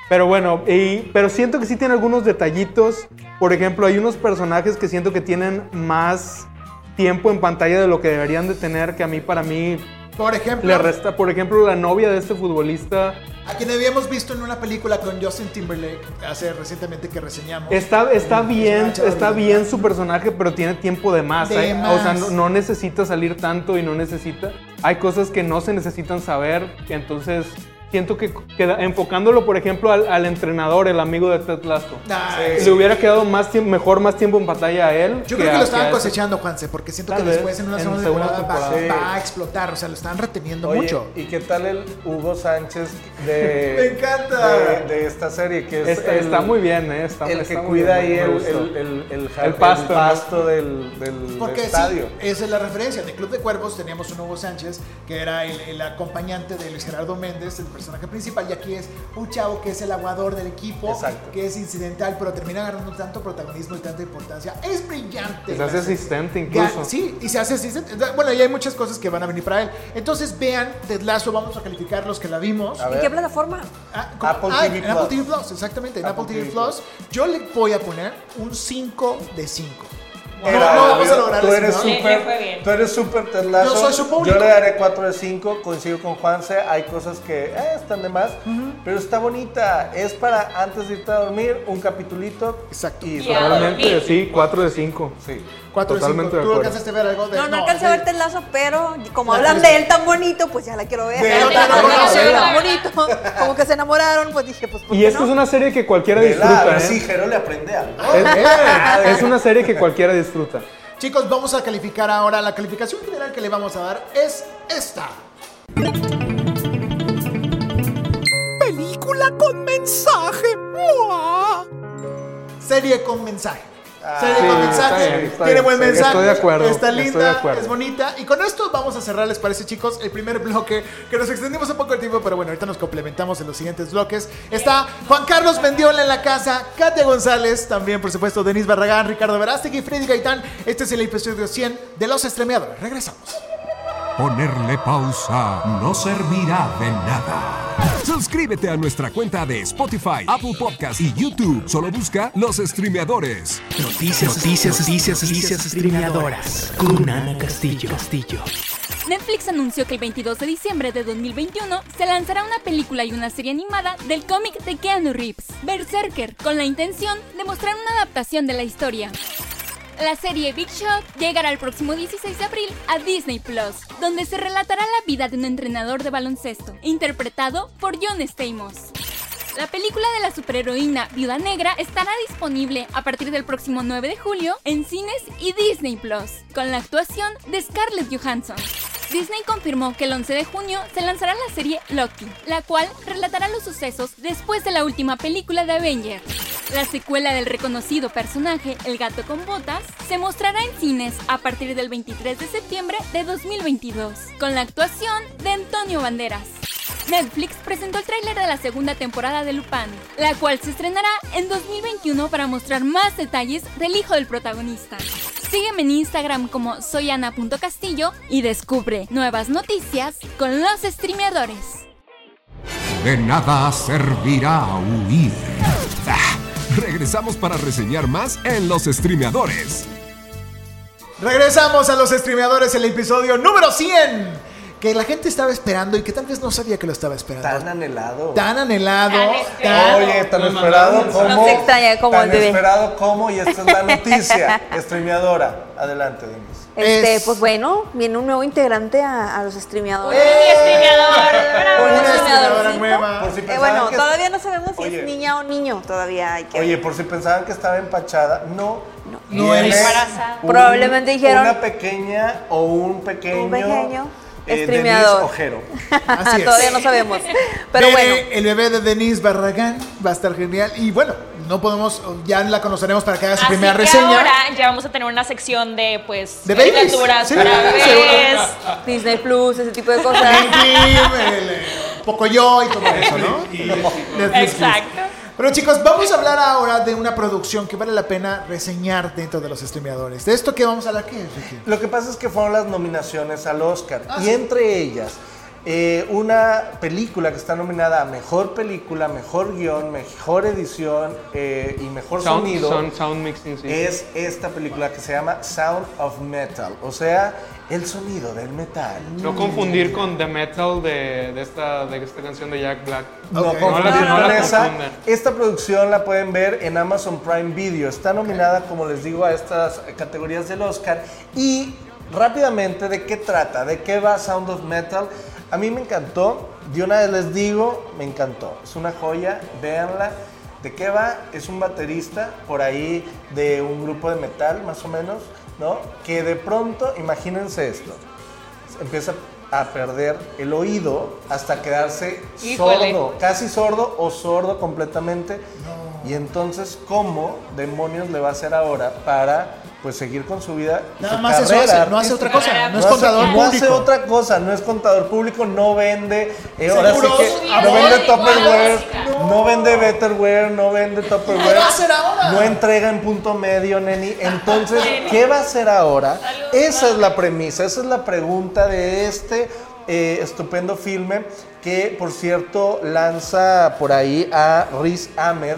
Speaker 6: pero bueno, y, pero siento que sí tiene algunos detallitos, por ejemplo, hay unos personajes que siento que tienen más tiempo en pantalla de lo que deberían de tener, que a mí, para mí,
Speaker 4: Por ejemplo,
Speaker 6: le resta, por ejemplo, la novia de este futbolista,
Speaker 4: a quien habíamos visto en una película con Justin Timberlake hace recientemente que reseñamos.
Speaker 6: Está, está bien, está bien su personaje, pero tiene tiempo de más.
Speaker 4: De
Speaker 6: Hay- O sea,
Speaker 4: más.
Speaker 6: no, no necesita salir tanto y no necesita. Hay cosas que no se necesitan saber. Entonces, siento que queda- enfocándolo, por ejemplo, al, al entrenador, el amigo de Ted Lasso. Le
Speaker 4: sí.
Speaker 6: hubiera quedado más tiempo, mejor más tiempo en pantalla a él.
Speaker 4: Yo creo que
Speaker 6: a-
Speaker 4: lo estaban cosechando, Juanse, porque siento
Speaker 6: Tal
Speaker 4: que después en una
Speaker 6: en
Speaker 4: segunda
Speaker 6: segunda
Speaker 4: temporada, va- a explotar, o sea, lo están reteniendo
Speaker 8: Oye,
Speaker 4: mucho.
Speaker 8: ¿y qué tal el Hugo Sánchez de,
Speaker 4: Me encanta.
Speaker 8: de, de esta serie? Que es
Speaker 6: Está,
Speaker 8: el,
Speaker 6: está muy bien, ¿eh? Está,
Speaker 8: el
Speaker 6: está
Speaker 8: que
Speaker 6: muy
Speaker 8: cuida
Speaker 6: bien,
Speaker 8: ahí el, el, el, el ja-
Speaker 6: El pasto,
Speaker 8: del, del
Speaker 4: Porque
Speaker 8: estadio.
Speaker 4: sí, esa es la referencia. En el Club de Cuervos teníamos un Hugo Sánchez, que era el, el acompañante de Luis Gerardo Méndez, el personaje principal, y aquí es un chavo que es el aguador del equipo,
Speaker 8: Exacto.
Speaker 4: que es incidental, pero termina agarrando tanto protagonismo y tanta importancia. Es brillante.
Speaker 6: Y se hace asistente incluso.
Speaker 4: Sí, y se hace asistente. Bueno, y hay muchas cosas que van a venir para él. Entonces vean Ted Lasso, vamos a calificar los que la vimos.
Speaker 7: ¿En qué plataforma?
Speaker 4: Ah.
Speaker 8: Apple
Speaker 4: Ah,
Speaker 8: TV
Speaker 4: en
Speaker 8: Plus.
Speaker 4: Apple TV Plus, exactamente, en Apple,
Speaker 8: Apple
Speaker 4: TV,
Speaker 8: TV
Speaker 4: Plus. Yo le voy a poner un 5 de 5. No,
Speaker 8: Era
Speaker 4: no vamos a lograr
Speaker 8: tú eres súper,
Speaker 5: fue bien.
Speaker 8: tú eres súper Ted Lasso.
Speaker 4: Yo soy su público.
Speaker 8: Yo le daré 4 de 5, coincido con Juanse. Hay cosas que eh, están de más, pero está bonita. Es para antes de irte a dormir, un capitulito.
Speaker 4: Exacto.
Speaker 8: Y
Speaker 5: Y
Speaker 6: Realmente, sí, 4 de 5.
Speaker 8: Sí.
Speaker 4: 4 de 5.
Speaker 6: Totalmente de
Speaker 4: ¿Tú alcanzaste a ver algo de
Speaker 7: No, no alcancé a
Speaker 4: sí.
Speaker 7: ver Lasso, pero como hablan de él tan bonito, pues ya la quiero ver.
Speaker 4: Pero
Speaker 7: tan bonito. Como que se enamoraron, pues dije, pues ¿por
Speaker 6: Y esto
Speaker 7: no?
Speaker 6: es una serie que cualquiera disfruta, ¿eh?
Speaker 8: si Jero le aprende algo.
Speaker 6: Es, es una serie que cualquiera disfruta.
Speaker 4: Chicos, vamos a calificar ahora. La calificación general que le vamos a dar es esta.
Speaker 9: Película con mensaje. ¡Mua!
Speaker 4: Serie con mensaje. Serie
Speaker 6: sí,
Speaker 4: con
Speaker 6: está
Speaker 4: mensaje.
Speaker 6: bien, está
Speaker 4: Tiene
Speaker 6: bien,
Speaker 4: buen mensaje.
Speaker 6: estoy de acuerdo,
Speaker 4: Está
Speaker 6: estoy
Speaker 4: linda,
Speaker 6: de acuerdo.
Speaker 4: es bonita. Y con esto vamos a cerrar, ¿les parece, chicos? El primer bloque, que nos extendimos un poco el tiempo, pero bueno, ahorita nos complementamos en los siguientes bloques. Está Juan Carlos Mendiola en la casa, Katia González, también, por supuesto, Denis Barragán, Ricardo Verástegui, Freddy Gaitán. Este es el episodio 100 de Los Estremeadores. Regresamos.
Speaker 3: Ponerle pausa no servirá de nada. Suscríbete a nuestra cuenta de Spotify, Apple Podcast y YouTube. Solo busca los streameadores.
Speaker 9: Noticias, noticias, noticias, noticias streameadoras. Con Ana Castillo. Castillo.
Speaker 10: Netflix anunció que el 22 de diciembre de 2021 se lanzará una película y una serie animada del cómic de Keanu Reeves, Berserker, con la intención de mostrar una adaptación de la historia. La serie Big Shot llegará el próximo 16 de abril a Disney Plus, donde se relatará la vida de un entrenador de baloncesto, interpretado por John Stamos. La película de la superheroína Viuda Negra estará disponible a partir del próximo 9 de julio en cines y Disney Plus, con la actuación de Scarlett Johansson. Disney confirmó que el 11 de junio se lanzará la serie Loki, la cual relatará los sucesos después de la última película de Avengers. La secuela del reconocido personaje El gato con botas se mostrará en cines a partir del 23 de septiembre de 2022, con la actuación de Antonio Banderas. Netflix presentó el tráiler de la segunda temporada de Lupin, la cual se estrenará en 2021 para mostrar más detalles del hijo del protagonista. Sígueme en Instagram como soyana.castillo y descubre nuevas noticias con los streameadores.
Speaker 3: De nada servirá huir. Ah, regresamos para reseñar más en los streameadores.
Speaker 4: Regresamos a los streameadores el episodio número 100. Que la gente estaba esperando y que tal vez no sabía que lo estaba esperando.
Speaker 8: Tan anhelado.
Speaker 4: Tan anhelado.
Speaker 5: Tan.
Speaker 8: Oye, tan esperado como.
Speaker 7: Nos extraña como
Speaker 8: tan
Speaker 7: el
Speaker 8: esperado como, y esta es la noticia. Streameadora. Adelante, Denise.
Speaker 7: Este,
Speaker 4: Es-
Speaker 7: pues bueno, viene un nuevo integrante a, a los streameadores.
Speaker 5: ¡Eh, streameador! ¡Bravo!
Speaker 4: Una streameadora nueva.
Speaker 8: Por si
Speaker 7: Eh, bueno,
Speaker 8: que-
Speaker 7: todavía no sabemos si
Speaker 8: Oye.
Speaker 7: es niña o niño. Todavía hay que
Speaker 8: Oye, por si pensaban que estaba empachada, no.
Speaker 4: No
Speaker 5: Embarazada.
Speaker 8: un-
Speaker 7: Probablemente dijeron-
Speaker 8: Una pequeña o un pequeño.
Speaker 7: Un pequeño
Speaker 8: eh,
Speaker 7: streameador.
Speaker 8: Ojero.
Speaker 4: Así es.
Speaker 7: todavía no sabemos. Pero bueno,
Speaker 4: el bebé de Denise Barragán va a estar genial. Y bueno, no podemos, ya la conoceremos para que haga su
Speaker 5: Así
Speaker 4: primera
Speaker 5: que
Speaker 4: reseña.
Speaker 5: ahora ya vamos a tener una sección de, pues,
Speaker 4: De babies. Sí,
Speaker 5: para bebés.
Speaker 7: Disney Plus, ese tipo de cosas.
Speaker 4: Eh, Pocoyo y todo eso, ¿no? Netflix.
Speaker 5: Exacto.
Speaker 4: Pero chicos, vamos a hablar ahora de una producción que vale la pena reseñar dentro de los streameadores. ¿De esto qué vamos a hablar? ¿Qué es, Ricky?
Speaker 8: Lo que pasa es que fueron las nominaciones al Oscar.
Speaker 4: Ah,
Speaker 8: y
Speaker 4: sí.
Speaker 8: entre ellas, eh, una película que está nominada a mejor película, mejor guion, mejor edición eh, y mejor
Speaker 6: Sound,
Speaker 8: sonido.
Speaker 6: sound, sound mixing, sí.
Speaker 8: Es esta película que se llama Sound of Metal, o sea, el sonido del metal.
Speaker 6: No confundir con The Metal de, de esta, de esta canción de Jack Black.
Speaker 8: No
Speaker 4: Ok.
Speaker 8: confundir
Speaker 6: No la- no la
Speaker 8: esa. Esta producción la pueden ver en Amazon Prime Video. Está nominada, como les digo, a estas categorías del Oscar. Y rápidamente, ¿de qué trata? ¿De qué va Sound of Metal? A mí me encantó. De una vez les digo, me encantó. Es una joya, véanla. ¿De qué va? Es un baterista por ahí de un grupo de metal, más o menos, ¿no? Que de pronto, imagínense esto, empieza a perder el oído hasta quedarse
Speaker 5: Híjole.
Speaker 8: sordo, casi sordo o sordo completamente. Y entonces, ¿cómo demonios le va a hacer ahora para pues seguir con su vida?
Speaker 4: Nada
Speaker 8: su
Speaker 4: más eso
Speaker 8: carrera
Speaker 4: hace, no hace otra cosa, no es
Speaker 8: hace-
Speaker 4: contador
Speaker 8: no
Speaker 4: público.
Speaker 8: hace otra cosa, no es contador público, no vende, eh, ahora sí que no vende Tupperware,
Speaker 5: no.
Speaker 8: no vende Betterware, no vende Tupperware,
Speaker 4: ¿Qué va a hacer ahora?
Speaker 8: no entrega en punto medio, neni. Entonces, ¿qué va a hacer ahora? Esa es la premisa, esa es la pregunta de este eh, estupendo filme que, por cierto, lanza por ahí a Riz Ahmed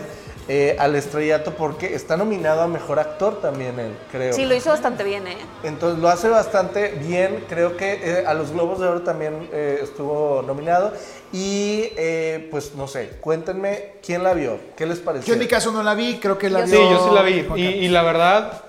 Speaker 8: eh, al estrellato porque está nominado a mejor actor también él, creo.
Speaker 7: Sí, lo hizo bastante bien, ¿eh?
Speaker 8: Entonces lo hace bastante bien, creo que eh, a los Globos de Oro también eh, estuvo nominado y eh, pues no sé, cuéntenme quién la vio, qué les pareció.
Speaker 4: Yo en mi caso no la vi, creo que la
Speaker 6: Sí,
Speaker 4: vio.
Speaker 6: yo sí la vi. Y, la verdad,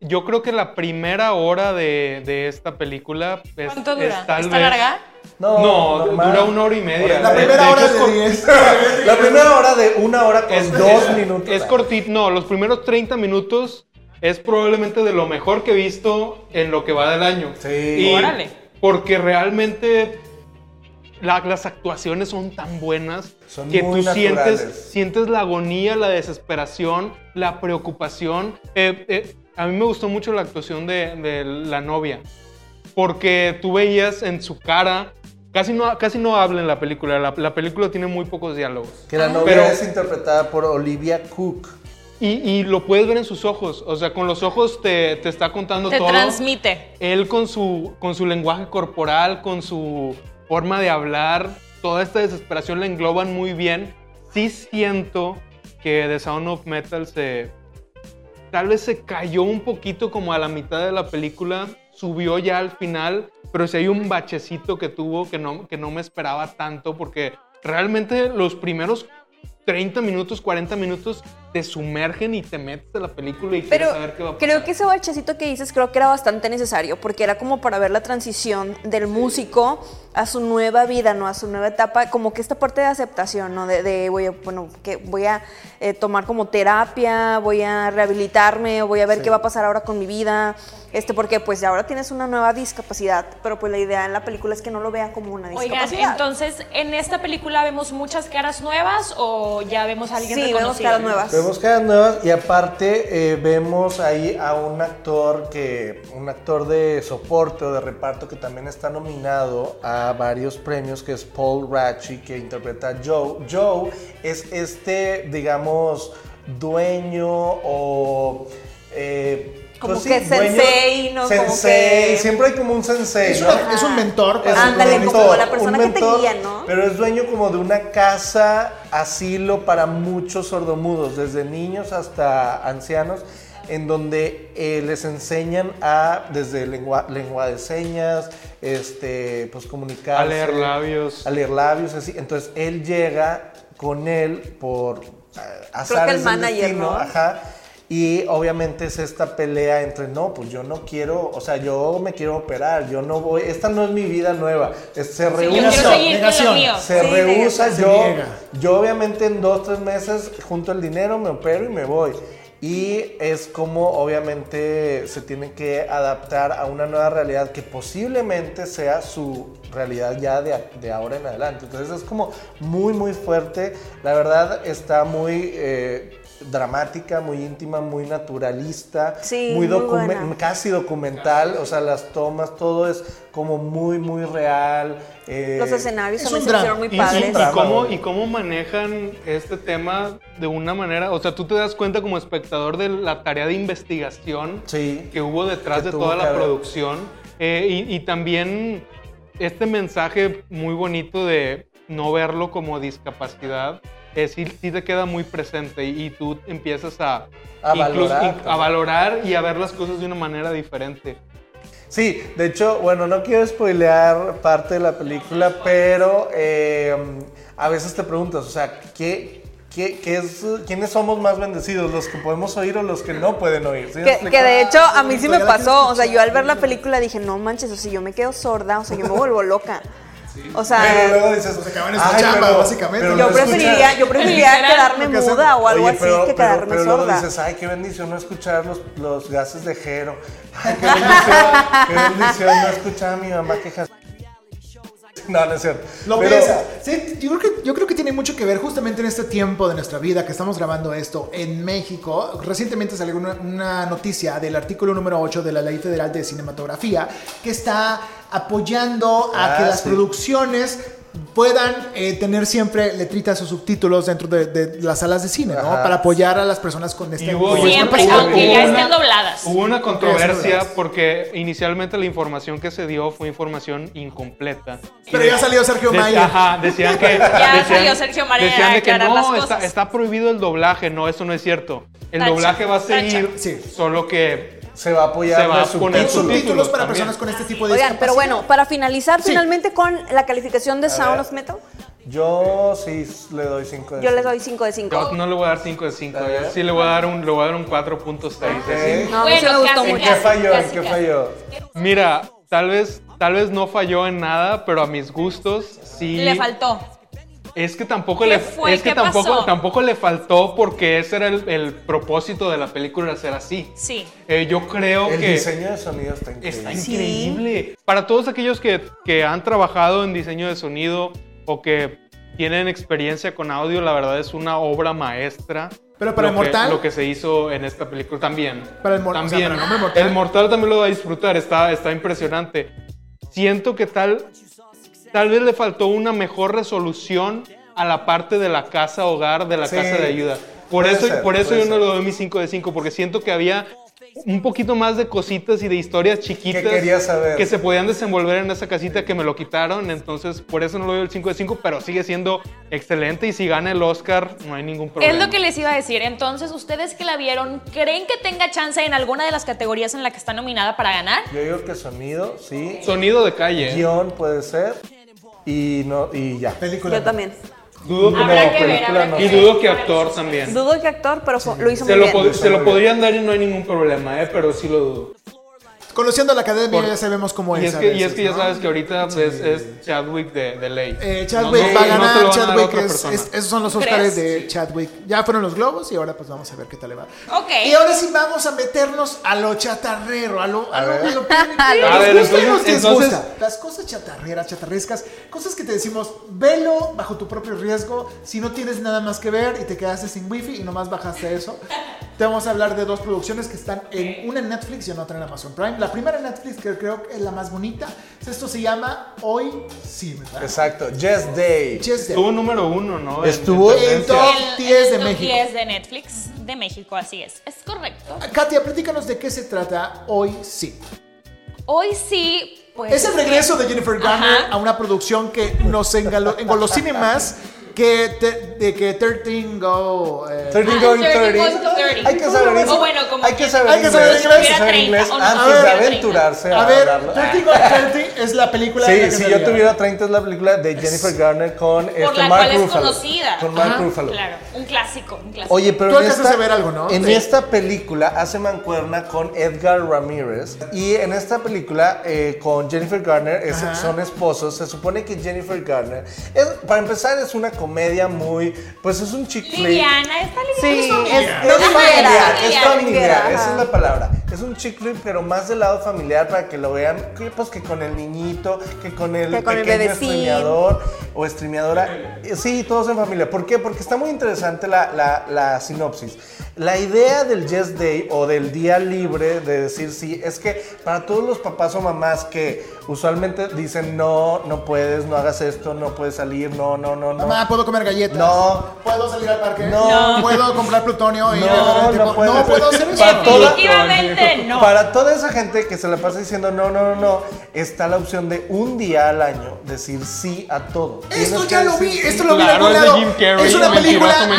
Speaker 6: yo creo que la primera hora de, de esta película es,
Speaker 5: ¿Cuánto dura?
Speaker 6: es tal
Speaker 5: ¿Está
Speaker 6: vez-
Speaker 5: larga?
Speaker 6: No,
Speaker 8: normal.
Speaker 6: dura una hora y media.
Speaker 4: La primera
Speaker 6: de
Speaker 4: hora
Speaker 6: hecho,
Speaker 4: de
Speaker 6: cor-
Speaker 4: 10.
Speaker 8: La primera hora de una hora con
Speaker 6: es,
Speaker 8: dos
Speaker 6: es-
Speaker 8: minutos.
Speaker 6: Es cortito. No, los primeros 30 minutos es probablemente de lo mejor que he visto en lo que va del año.
Speaker 8: Sí.
Speaker 6: Y
Speaker 5: Órale.
Speaker 6: Porque realmente la- las actuaciones son tan buenas
Speaker 8: Son
Speaker 6: que tú sientes la agonía, la desesperación, la preocupación. Eh, eh, a mí me gustó mucho la actuación de, de la novia. Porque tú veías en su cara. Casi no, casi no habla en la película. La, la película tiene muy pocos diálogos.
Speaker 8: Que la novia
Speaker 6: Pero-
Speaker 8: es interpretada por Olivia Cook.
Speaker 6: Y, y lo puedes ver en sus ojos. O sea, con los ojos te, te está contando
Speaker 5: Te
Speaker 6: todo.
Speaker 5: transmite.
Speaker 6: Él con su, con su lenguaje corporal, con su forma de hablar, toda esta desesperación la engloban muy bien. Sí siento que The Sound of Metal se... Tal vez se cayó un poquito como a la mitad de la película, subió ya al final, pero sí hay un bachecito que tuvo que no, que no me esperaba tanto porque realmente los primeros 30 minutos, 40 minutos te sumergen y te metes a la película y
Speaker 7: Pero
Speaker 6: quieres saber qué va a pasar.
Speaker 7: creo que ese bachecito que dices creo que era bastante necesario porque era como para ver la transición del músico a su nueva vida, ¿no? A su nueva etapa, como que esta parte de aceptación, ¿no? De, de, voy a, bueno, que voy a eh, tomar como terapia, voy a rehabilitarme, voy a ver qué va a pasar ahora con mi vida, este, porque pues ahora tienes una nueva discapacidad, pero pues la idea en la película es que no lo vea como una
Speaker 5: Oigan,
Speaker 7: discapacidad.
Speaker 5: entonces, ¿en esta película vemos muchas caras nuevas o ya vemos a alguien
Speaker 7: Sí, vemos caras nuevas.
Speaker 8: Vemos Vemos caras nuevas y aparte eh, vemos ahí a un actor que, un actor de soporte o de reparto que también está nominado a varios premios, que es Paul Ratchie, que interpreta a Joe. Joe es este, digamos, dueño o... eh,
Speaker 7: Como que sensei, ¿no? Como
Speaker 8: Sensei,
Speaker 7: que-
Speaker 8: siempre hay como un sensei,
Speaker 4: Es,
Speaker 8: ¿no?
Speaker 4: una- es un mentor.
Speaker 8: Es
Speaker 4: para
Speaker 8: un
Speaker 7: Ándale, como la persona que te guía, ¿no?
Speaker 8: Pero es dueño como de una casa asilo para muchos sordomudos, desde niños hasta ancianos, en donde eh, les enseñan a, desde lengua, lengua de señas, este, pues comunicarse.
Speaker 6: A leer labios.
Speaker 8: A leer labios, así. Entonces él llega con él por eh, azares
Speaker 7: el
Speaker 8: del
Speaker 7: manager,
Speaker 8: destino,
Speaker 7: ¿no?
Speaker 8: ajá. Y obviamente es esta pelea entre, no, pues yo no quiero, o sea, yo me quiero operar, yo no voy, esta no es mi vida nueva. Es- se rehúsa, se
Speaker 7: Sí,
Speaker 8: rehúsa,
Speaker 4: se
Speaker 8: yo,
Speaker 4: niega.
Speaker 8: yo obviamente en dos, tres meses junto el dinero, me opero y me voy. Y es como obviamente se tiene que adaptar a una nueva realidad que posiblemente sea su realidad ya de, de ahora en adelante. Entonces es como muy, muy fuerte. La verdad está muy eh, dramática, muy íntima, muy naturalista,
Speaker 7: Sí,
Speaker 8: muy,
Speaker 7: muy
Speaker 8: documen-
Speaker 7: buena.
Speaker 8: casi documental. O sea, las tomas, todo es como muy, muy real. eh,
Speaker 7: Los escenarios
Speaker 4: es un
Speaker 7: hicieron muy padres.
Speaker 6: y cómo, y cómo manejan este tema de una manera, o sea, tú te das cuenta como espectador de la tarea de investigación
Speaker 8: Sí.
Speaker 6: que hubo detrás
Speaker 8: Que
Speaker 6: de toda la
Speaker 8: haber.
Speaker 6: producción eh, y, y también este mensaje muy bonito de no verlo como discapacidad, eh, sí, sí te queda muy presente y, y tú empiezas a,
Speaker 8: A valorar
Speaker 6: in- a valorar y a ver las cosas de una manera diferente.
Speaker 8: Sí, de hecho, bueno, no quiero spoilear parte de la película, pero eh, a veces te preguntas, o sea, ¿qué, qué, qué es, ¿quiénes somos más bendecidos? ¿Los que podemos oír o los que no pueden oír? ¿Sí
Speaker 7: Que, que de hecho a mí sí me pasó, o sea, yo al ver la película dije, no manches, o sea, yo me quedo sorda, o sea, yo me vuelvo loca. O sea,
Speaker 8: Pero luego dices,
Speaker 4: Se acaban nuestra
Speaker 8: "Ay,
Speaker 4: chamba,
Speaker 8: pero-
Speaker 4: básicamente".
Speaker 8: pero
Speaker 7: yo
Speaker 8: no
Speaker 7: preferiría,
Speaker 8: escuchas".
Speaker 7: yo preferiría quedarme muda o algo
Speaker 8: Oye,
Speaker 7: así que
Speaker 8: pero-
Speaker 7: quedarme
Speaker 8: pero luego
Speaker 7: sorda.
Speaker 8: dices, ay, qué bendición no escuchar los, los gases de Jero. Ay, qué bendición, qué bendición no escuchar a mi mamá quejarse. No, no es cierto.
Speaker 4: Lo
Speaker 8: Pero-
Speaker 4: piensa. Sí, yo creo, que, yo creo que tiene mucho que ver justamente en este tiempo de nuestra vida que estamos grabando esto en México. Recientemente salió una, una noticia del artículo número 8 de la Ley Federal de Cinematografía que está apoyando a
Speaker 8: Ah,
Speaker 4: que las
Speaker 8: sí.
Speaker 4: producciones puedan eh, tener siempre letritas o subtítulos dentro de, de las salas de cine, ¿no? Para apoyar a las personas con este
Speaker 6: Y hubo-
Speaker 5: Siempre,
Speaker 4: capacidad.
Speaker 5: aunque
Speaker 6: hubo
Speaker 5: ya
Speaker 6: una-
Speaker 5: estén dobladas.
Speaker 6: Hubo una controversia porque inicialmente la información que se dio fue información incompleta.
Speaker 4: Pero ya salió Sergio
Speaker 6: de-
Speaker 4: Mayer.
Speaker 6: Ajá, decían que.
Speaker 5: Ya
Speaker 6: decían,
Speaker 5: salió Sergio Mayer
Speaker 6: decían de que no, está,
Speaker 5: cosas.
Speaker 6: está prohibido el doblaje. No, eso no es cierto. El
Speaker 5: Tacha,
Speaker 6: doblaje va a seguir.
Speaker 4: Sí.
Speaker 6: solo que
Speaker 8: Se va a apoyar
Speaker 6: Se va a
Speaker 8: de
Speaker 6: poner
Speaker 8: subtítulos.
Speaker 4: para
Speaker 6: también.
Speaker 4: personas con este tipo de
Speaker 7: Oigan, pero bueno, para finalizar
Speaker 4: Sí.
Speaker 7: finalmente con la calificación de Sound
Speaker 8: ver.
Speaker 7: of Metal,
Speaker 8: Yo sí le doy 5 de
Speaker 7: yo les
Speaker 8: cinco.
Speaker 7: doy 5 de 5.
Speaker 6: yo no le voy a dar 5 de 5.
Speaker 8: A ver.
Speaker 6: Yo sí le voy a dar un, le voy a dar un 4.6 de
Speaker 8: Ok.
Speaker 7: No, a mí sí
Speaker 5: Bueno,
Speaker 7: me gustó
Speaker 5: casi,
Speaker 8: ¿En
Speaker 7: mucho.
Speaker 8: qué falló? ¿En
Speaker 5: casi,
Speaker 8: qué
Speaker 5: casi.
Speaker 8: falló?
Speaker 6: Mira, tal vez, tal vez no falló en nada, pero a mis gustos sí.
Speaker 5: Le faltó.
Speaker 6: Es que tampoco
Speaker 5: ¿Qué
Speaker 6: le
Speaker 5: fue?
Speaker 6: es que
Speaker 5: ¿Qué
Speaker 6: tampoco
Speaker 5: pasó?
Speaker 6: tampoco le faltó porque ese era el, el propósito de la película era ser así.
Speaker 5: Sí.
Speaker 6: Eh, yo creo
Speaker 8: El
Speaker 6: que
Speaker 8: diseño de sonido está increíble.
Speaker 6: está increíble. Para todos aquellos que, que han trabajado en diseño de sonido o que tienen experiencia con audio, la verdad es una obra maestra.
Speaker 4: Pero para
Speaker 6: lo
Speaker 4: el Mortal-
Speaker 6: que, lo que se hizo en esta película también.
Speaker 4: Para el mor- o sea,
Speaker 6: también.
Speaker 4: para el mortal.
Speaker 6: El Mortal también lo va a disfrutar, está, está impresionante. Siento que tal, tal vez le faltó una mejor resolución a la parte de la casa hogar, de la
Speaker 8: Sí,
Speaker 6: casa de ayuda. Por
Speaker 8: puede
Speaker 6: eso,
Speaker 8: ser,
Speaker 6: por eso yo no le doy mi 5 de 5, porque siento que había un poquito más de cositas y de historias chiquitas
Speaker 8: Que quería saber.
Speaker 6: que se podían desenvolver en esa casita que me lo quitaron, entonces por eso no le doy el 5 de 5, pero sigue siendo excelente y si gana el Oscar no hay ningún problema.
Speaker 5: Es lo que les iba a decir. Entonces, ustedes que la vieron, ¿creen que tenga chance en alguna de las categorías en la que está nominada para ganar?
Speaker 8: Yo digo que sonido, sí.
Speaker 6: Sonido de calle.
Speaker 8: Guión puede ser. Y no, y ya.
Speaker 4: Película.
Speaker 7: Yo también.
Speaker 6: Dudo que no,
Speaker 5: que ver,
Speaker 8: película no.
Speaker 6: Y dudo que actor también.
Speaker 7: Dudo que actor, pero lo hizo
Speaker 6: Se
Speaker 7: muy
Speaker 6: lo,
Speaker 7: bien.
Speaker 6: se lo podrían dar y no hay ningún problema, ¿eh? pero sí lo dudo.
Speaker 4: Conociendo la academia
Speaker 6: Por-
Speaker 4: ya sabemos cómo
Speaker 6: y
Speaker 4: es. a
Speaker 6: y es que ya
Speaker 4: ¿no?
Speaker 6: sabes que ahorita es, es Chadwick de, de ley.
Speaker 4: Eh, Chadwick
Speaker 6: no-
Speaker 4: va a ganar,
Speaker 6: lo a a
Speaker 4: Chadwick es, esos son los. Oscars de Chadwick. Ya fueron los globos y ahora pues vamos a ver qué tal le va.
Speaker 5: Ok.
Speaker 4: Y ahora sí vamos a meternos a lo chatarrero, a lo, a lo, a lo-
Speaker 7: A
Speaker 4: ¿Qué
Speaker 7: ver,
Speaker 6: entonces-
Speaker 4: nos disgusta?
Speaker 6: entonces-
Speaker 4: Las cosas chatarreras, chatarrescas, cosas que te decimos, velo bajo tu propio riesgo, si no tienes nada más que ver y te quedaste sin wifi y nomás bajaste eso. Te vamos a hablar de dos producciones que están en una en Netflix y en otra en Amazon Prime. La primera en Netflix, que creo que es la más bonita, esto se llama Hoy Sí, ¿verdad?
Speaker 8: Exacto, Just Day.
Speaker 4: Just Day.
Speaker 6: Estuvo número uno, ¿no?
Speaker 8: Estuvo
Speaker 6: en
Speaker 4: en top
Speaker 5: El-
Speaker 4: 10 de México.
Speaker 5: 10 de Netflix de México, así es. Es correcto.
Speaker 4: Katia, platícanos de qué se trata Hoy Sí.
Speaker 5: Hoy sí, pues.
Speaker 4: Es el regreso de Jennifer Garner
Speaker 5: Ajá.
Speaker 4: a una producción que nos engolosine más que, te- de que 13 Go. eh,
Speaker 8: 13
Speaker 5: Ah,
Speaker 8: going
Speaker 5: 30
Speaker 8: 30.
Speaker 5: goes to 30.
Speaker 8: Hay que saber
Speaker 5: O bueno, como
Speaker 8: hay que
Speaker 5: que-
Speaker 8: saber
Speaker 4: Hay que saber
Speaker 8: inglés,
Speaker 4: inglés.
Speaker 8: hay que saber inglés
Speaker 5: no,
Speaker 8: antes
Speaker 4: a
Speaker 8: de
Speaker 4: ver,
Speaker 8: aventurarse a,
Speaker 4: A ver,
Speaker 8: hablarlo.
Speaker 4: 13 Go 30 es la película. la
Speaker 8: Sí,
Speaker 4: que
Speaker 8: si yo tuviera 30 es la película de Jennifer Garner con este
Speaker 5: Por la
Speaker 8: Mark
Speaker 5: cual es
Speaker 8: Ruffalo.
Speaker 5: conocida.
Speaker 8: Con Mark
Speaker 5: Ajá,
Speaker 8: Ruffalo.
Speaker 5: Claro, un clásico, un clásico.
Speaker 8: Oye, pero
Speaker 4: Tú
Speaker 8: en esta,
Speaker 4: ver algo, ¿no?
Speaker 8: en
Speaker 4: Sí.
Speaker 8: esta película hace mancuerna con Edgar Ramírez y en esta película eh, con Jennifer Garner es- son esposos. Se supone que Jennifer Garner, es- para empezar, es una comedia muy, pues es un chick flick.
Speaker 5: Liviana, está liviana.
Speaker 7: Sí,
Speaker 5: familiar.
Speaker 7: es-
Speaker 8: Es
Speaker 7: no
Speaker 5: Ajá,
Speaker 8: familiar,
Speaker 5: es
Speaker 8: es
Speaker 5: familiar.
Speaker 8: esa es la palabra. Es un chick flick, pero más del lado familiar para que lo vean, que, pues que con el niñito, que con el
Speaker 7: Que con el
Speaker 8: pequeño streameador o streameadora. Sí, todos en familia. ¿Por qué? Porque está muy interesante la, la- la sinopsis. La idea del Yes Day o del día libre de decir sí es que para todos los papás o mamás que usualmente dicen no, no puedes, no hagas esto, no puedes salir, no, no, no, no.
Speaker 4: Mamá, ¿puedo comer galletas?
Speaker 8: No.
Speaker 4: ¿Puedo salir al parque?
Speaker 8: No.
Speaker 4: ¿Puedo comprar plutonio? y
Speaker 8: No,
Speaker 4: dejar el
Speaker 8: no.
Speaker 4: No puedo hacer eso.
Speaker 8: Para toda-
Speaker 5: Definitivamente no.
Speaker 8: Para toda esa gente que se la pasa diciendo no, no, no, no, está la opción de un día al año decir sí a todo.
Speaker 4: Esto ya lo vi,
Speaker 8: sí.
Speaker 4: esto lo vi en algún lado. Es una película donde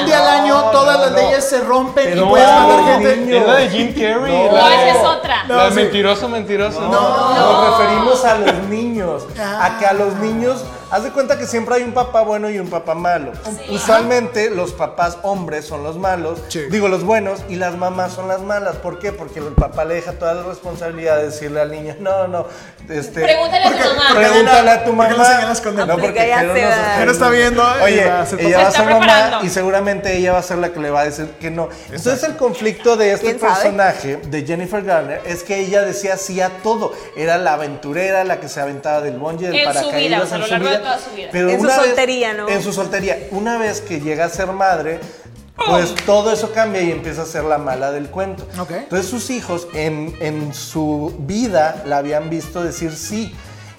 Speaker 4: un día al año
Speaker 8: No,
Speaker 4: todas
Speaker 8: no,
Speaker 4: las
Speaker 8: no.
Speaker 4: leyes se rompen y puedes matar gente.
Speaker 8: niño.
Speaker 6: Es la de Jim Carrey.
Speaker 8: No.
Speaker 5: esa es otra.
Speaker 4: No,
Speaker 6: la de
Speaker 4: sí.
Speaker 6: mentiroso, mentiroso.
Speaker 8: No, nos referimos a los niños. A que a los niños, haz de cuenta que siempre hay un papá bueno y un papá malo. Usualmente los papás hombres son los malos,
Speaker 4: Sí.
Speaker 8: digo los buenos, y las mamás son las malas. ¿Por qué? Porque el papá le deja toda la responsabilidad de decirle al niño, no, no, este.
Speaker 5: Pregúntale a tu mamá.
Speaker 8: Pregúntale a tu
Speaker 4: ¿Por qué lo
Speaker 8: mamá.
Speaker 4: señalas con el-
Speaker 8: No, porque
Speaker 7: ya
Speaker 8: Jero
Speaker 7: se va.
Speaker 8: está
Speaker 4: viendo
Speaker 8: Oye, ella va a
Speaker 5: Se
Speaker 8: ser mamá y seguramente ella va a ser la que le va a decir que no. Entonces el conflicto de este personaje de Jennifer Garner es que ella decía sí a todo. Era la aventurera, la que se aventaba del bungee, del
Speaker 5: En su
Speaker 8: paracaídas.
Speaker 5: vida,
Speaker 8: en su vida.
Speaker 5: toda su vida.
Speaker 8: Pero
Speaker 7: En su
Speaker 8: una vez-
Speaker 7: soltería, ¿no?
Speaker 8: En su soltería. Una vez que llega a ser madre, pues todo eso cambia y empieza a ser la mala del cuento.
Speaker 4: Ok.
Speaker 8: Entonces sus hijos en, en su vida la habían visto decir sí.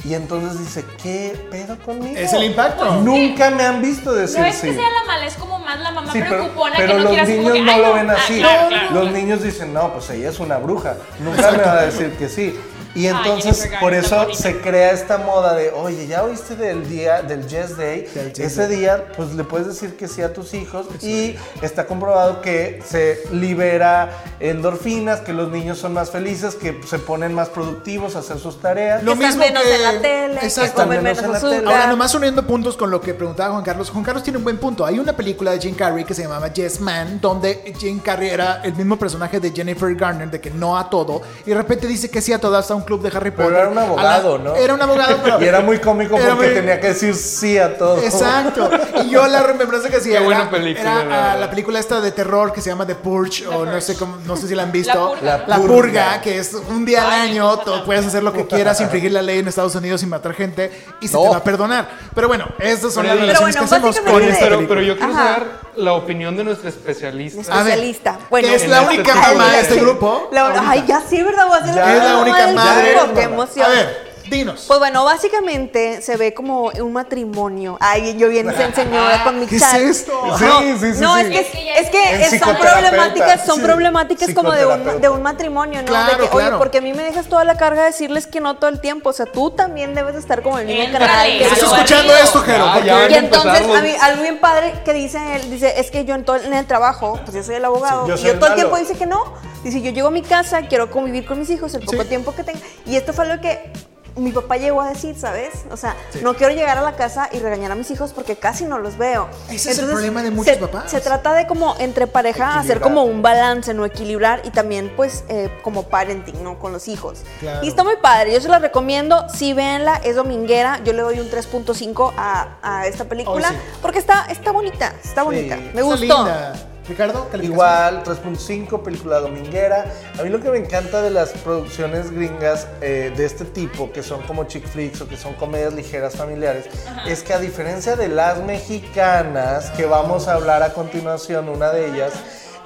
Speaker 8: Y entonces dice, ¿qué pedo conmigo?
Speaker 4: Es el impacto.
Speaker 8: Nunca me han visto decir
Speaker 5: No es
Speaker 8: sí.
Speaker 5: que sea la mala, es como más la mamá
Speaker 8: Sí, pero,
Speaker 5: preocupona
Speaker 8: pero
Speaker 5: que no
Speaker 8: los niños
Speaker 5: que,
Speaker 8: no
Speaker 5: "Ay,
Speaker 8: lo ven
Speaker 5: Ah,
Speaker 8: así.
Speaker 5: claro, claro.
Speaker 8: Los niños dicen, no, pues ella es una bruja. Nunca me va a decir que sí. Y
Speaker 5: Ay,
Speaker 8: entonces,
Speaker 5: Jennifer
Speaker 8: por eso se crea esta moda de, oye, ya oíste del día, del Yes Day.
Speaker 4: Yes
Speaker 8: Ese
Speaker 4: Day.
Speaker 8: día, pues le puedes decir que sí a tus hijos. Y está comprobado que se libera endorfinas, que los niños son más felices, que se ponen más productivos a hacer sus tareas.
Speaker 4: Lo
Speaker 7: que están
Speaker 4: mismo
Speaker 7: menos
Speaker 4: que-
Speaker 7: en la tele, que
Speaker 4: Exacto.
Speaker 7: comen
Speaker 8: Menos
Speaker 7: menos
Speaker 8: en la
Speaker 7: azúcar.
Speaker 8: tele.
Speaker 4: Ahora, nomás uniendo puntos con lo que preguntaba Juan Carlos. Juan Carlos tiene un buen punto. Hay una película de Jim Carrey que se llamaba Yes Man, donde Jim Carrey era el mismo personaje de Jennifer Garner, de que no a todo, y de repente dice que sí a todo, hasta un club de Harry
Speaker 8: Pero
Speaker 4: Potter.
Speaker 8: era un
Speaker 4: la-
Speaker 8: abogado, ¿no?
Speaker 4: Era un abogado, pero...
Speaker 8: Y era muy cómico
Speaker 4: Era
Speaker 8: porque
Speaker 4: muy-
Speaker 8: tenía que decir sí a todo.
Speaker 4: Exacto. Y yo la remembranza que hacía
Speaker 6: Qué
Speaker 4: era,
Speaker 6: buena película,
Speaker 4: era,
Speaker 6: la
Speaker 4: ah, la película esta de terror que se llama The Purge, o no sé cómo, no sé si la han visto.
Speaker 5: La Purga.
Speaker 8: La
Speaker 4: La
Speaker 8: Purga.
Speaker 4: Purga, que es un día al año,
Speaker 5: encanta.
Speaker 4: puedes hacer lo que quieras, infringir la ley en Estados Unidos sin matar gente y se
Speaker 8: No.
Speaker 4: te va a perdonar. Pero bueno, estas son
Speaker 6: Pero
Speaker 4: las
Speaker 6: bueno,
Speaker 4: relaciones que hacemos con esta
Speaker 6: Pero, pero yo quiero
Speaker 7: Ajá.
Speaker 6: saber la opinión de nuestra especialista.
Speaker 4: Ver,
Speaker 7: especialista. Bueno,
Speaker 4: que es la
Speaker 6: este
Speaker 4: única mamá de este grupo.
Speaker 7: La- ay, ya sí, ¿verdad? Voy a ser
Speaker 8: Ya.
Speaker 4: es la única
Speaker 7: del
Speaker 4: madre.
Speaker 7: ¡Qué emoción!
Speaker 4: A ver, dinos.
Speaker 7: Pues bueno, básicamente se ve como un matrimonio. Ay, yo bien señora con mi
Speaker 4: ¿Qué es esto?
Speaker 8: Sí,
Speaker 7: No,
Speaker 8: sí, sí,
Speaker 7: no,
Speaker 8: sí.
Speaker 7: es que,
Speaker 5: Es que
Speaker 7: es que
Speaker 8: es
Speaker 7: son problemáticas, son
Speaker 8: Sí,
Speaker 7: problemáticas como de un, de un matrimonio, ¿no?
Speaker 4: Claro,
Speaker 7: de que,
Speaker 4: claro.
Speaker 7: oye, porque a mí me dejas toda la carga de decirles que no todo el tiempo. O sea, tú también debes de estar como el
Speaker 5: Éntrale,
Speaker 7: canal. que
Speaker 4: ¿Estás escuchando esto, Jero?
Speaker 6: Ya.
Speaker 7: y entonces, a mí, algo bien padre que dice él, dice, es que yo en, todo, en el trabajo, pues yo soy el abogado,
Speaker 8: Sí, yo
Speaker 7: y
Speaker 8: soy
Speaker 7: yo
Speaker 8: el
Speaker 7: todo el
Speaker 8: malo.
Speaker 7: tiempo dice que no. Dice, yo llego a mi casa, quiero convivir con mis hijos el poco
Speaker 4: Sí.
Speaker 7: tiempo que tenga. Y esto fue lo que mi papá llegó a decir, ¿sabes? O sea, no quiero llegar a la casa y regañar a mis hijos porque casi no los veo.
Speaker 4: Ese es el problema de muchos
Speaker 7: se,
Speaker 4: papás.
Speaker 7: Se trata de como entre pareja hacer como un balance, no equilibrar y también pues eh, como parenting, ¿no? Con los hijos.
Speaker 4: Claro.
Speaker 7: Y está muy padre, yo se la recomiendo, sí véanla, es dominguera, yo le doy un 3.5 a, a esta película
Speaker 4: Oh, sí.
Speaker 7: porque está, está bonita, está bonita, me
Speaker 4: Está
Speaker 7: gustó.
Speaker 4: linda. Ricardo.
Speaker 8: Igual, 3.5, película dominguera. A mí lo que me encanta de las producciones gringas eh, de este tipo, que son como chick flicks o que son comedias ligeras familiares, es que a diferencia de las mexicanas, que vamos a hablar a continuación, una de ellas,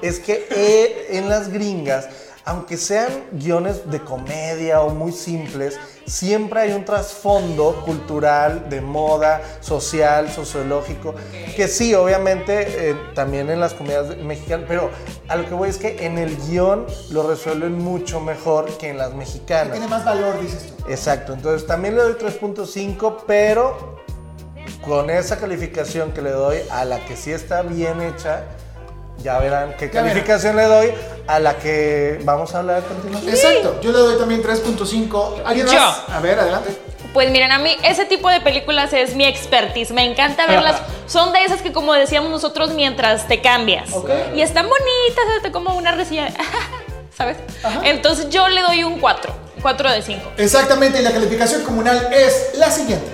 Speaker 8: es que eh, en las gringas, aunque sean guiones de comedia o muy simples, siempre hay un trasfondo cultural, de moda, social, sociológico, que sí, obviamente, eh, también en las comedias mexicanas, pero a lo que voy es que en el guion lo resuelven mucho mejor que en las mexicanas.
Speaker 4: Tiene más valor, dices tú.
Speaker 8: Exacto, entonces también le doy 3.5, pero con esa calificación que le doy a la que sí está bien hecha, ya verán qué
Speaker 4: Ya verán.
Speaker 8: calificación le doy a la que vamos a hablar a continuación.
Speaker 4: Exacto. Yo le doy también 3.5. ¿Alguien
Speaker 5: Yo.
Speaker 4: más? A ver, adelante.
Speaker 5: Pues miren, a mí ese tipo de películas es mi expertise. Me encanta verlas. Son de esas que, como decíamos nosotros, mientras te cambias.
Speaker 4: Ok.
Speaker 5: Y están bonitas, te como una resilla. ¿Sabes? Entonces yo le doy un 4. 4 de 5.
Speaker 4: Exactamente, y la calificación comunal es la siguiente.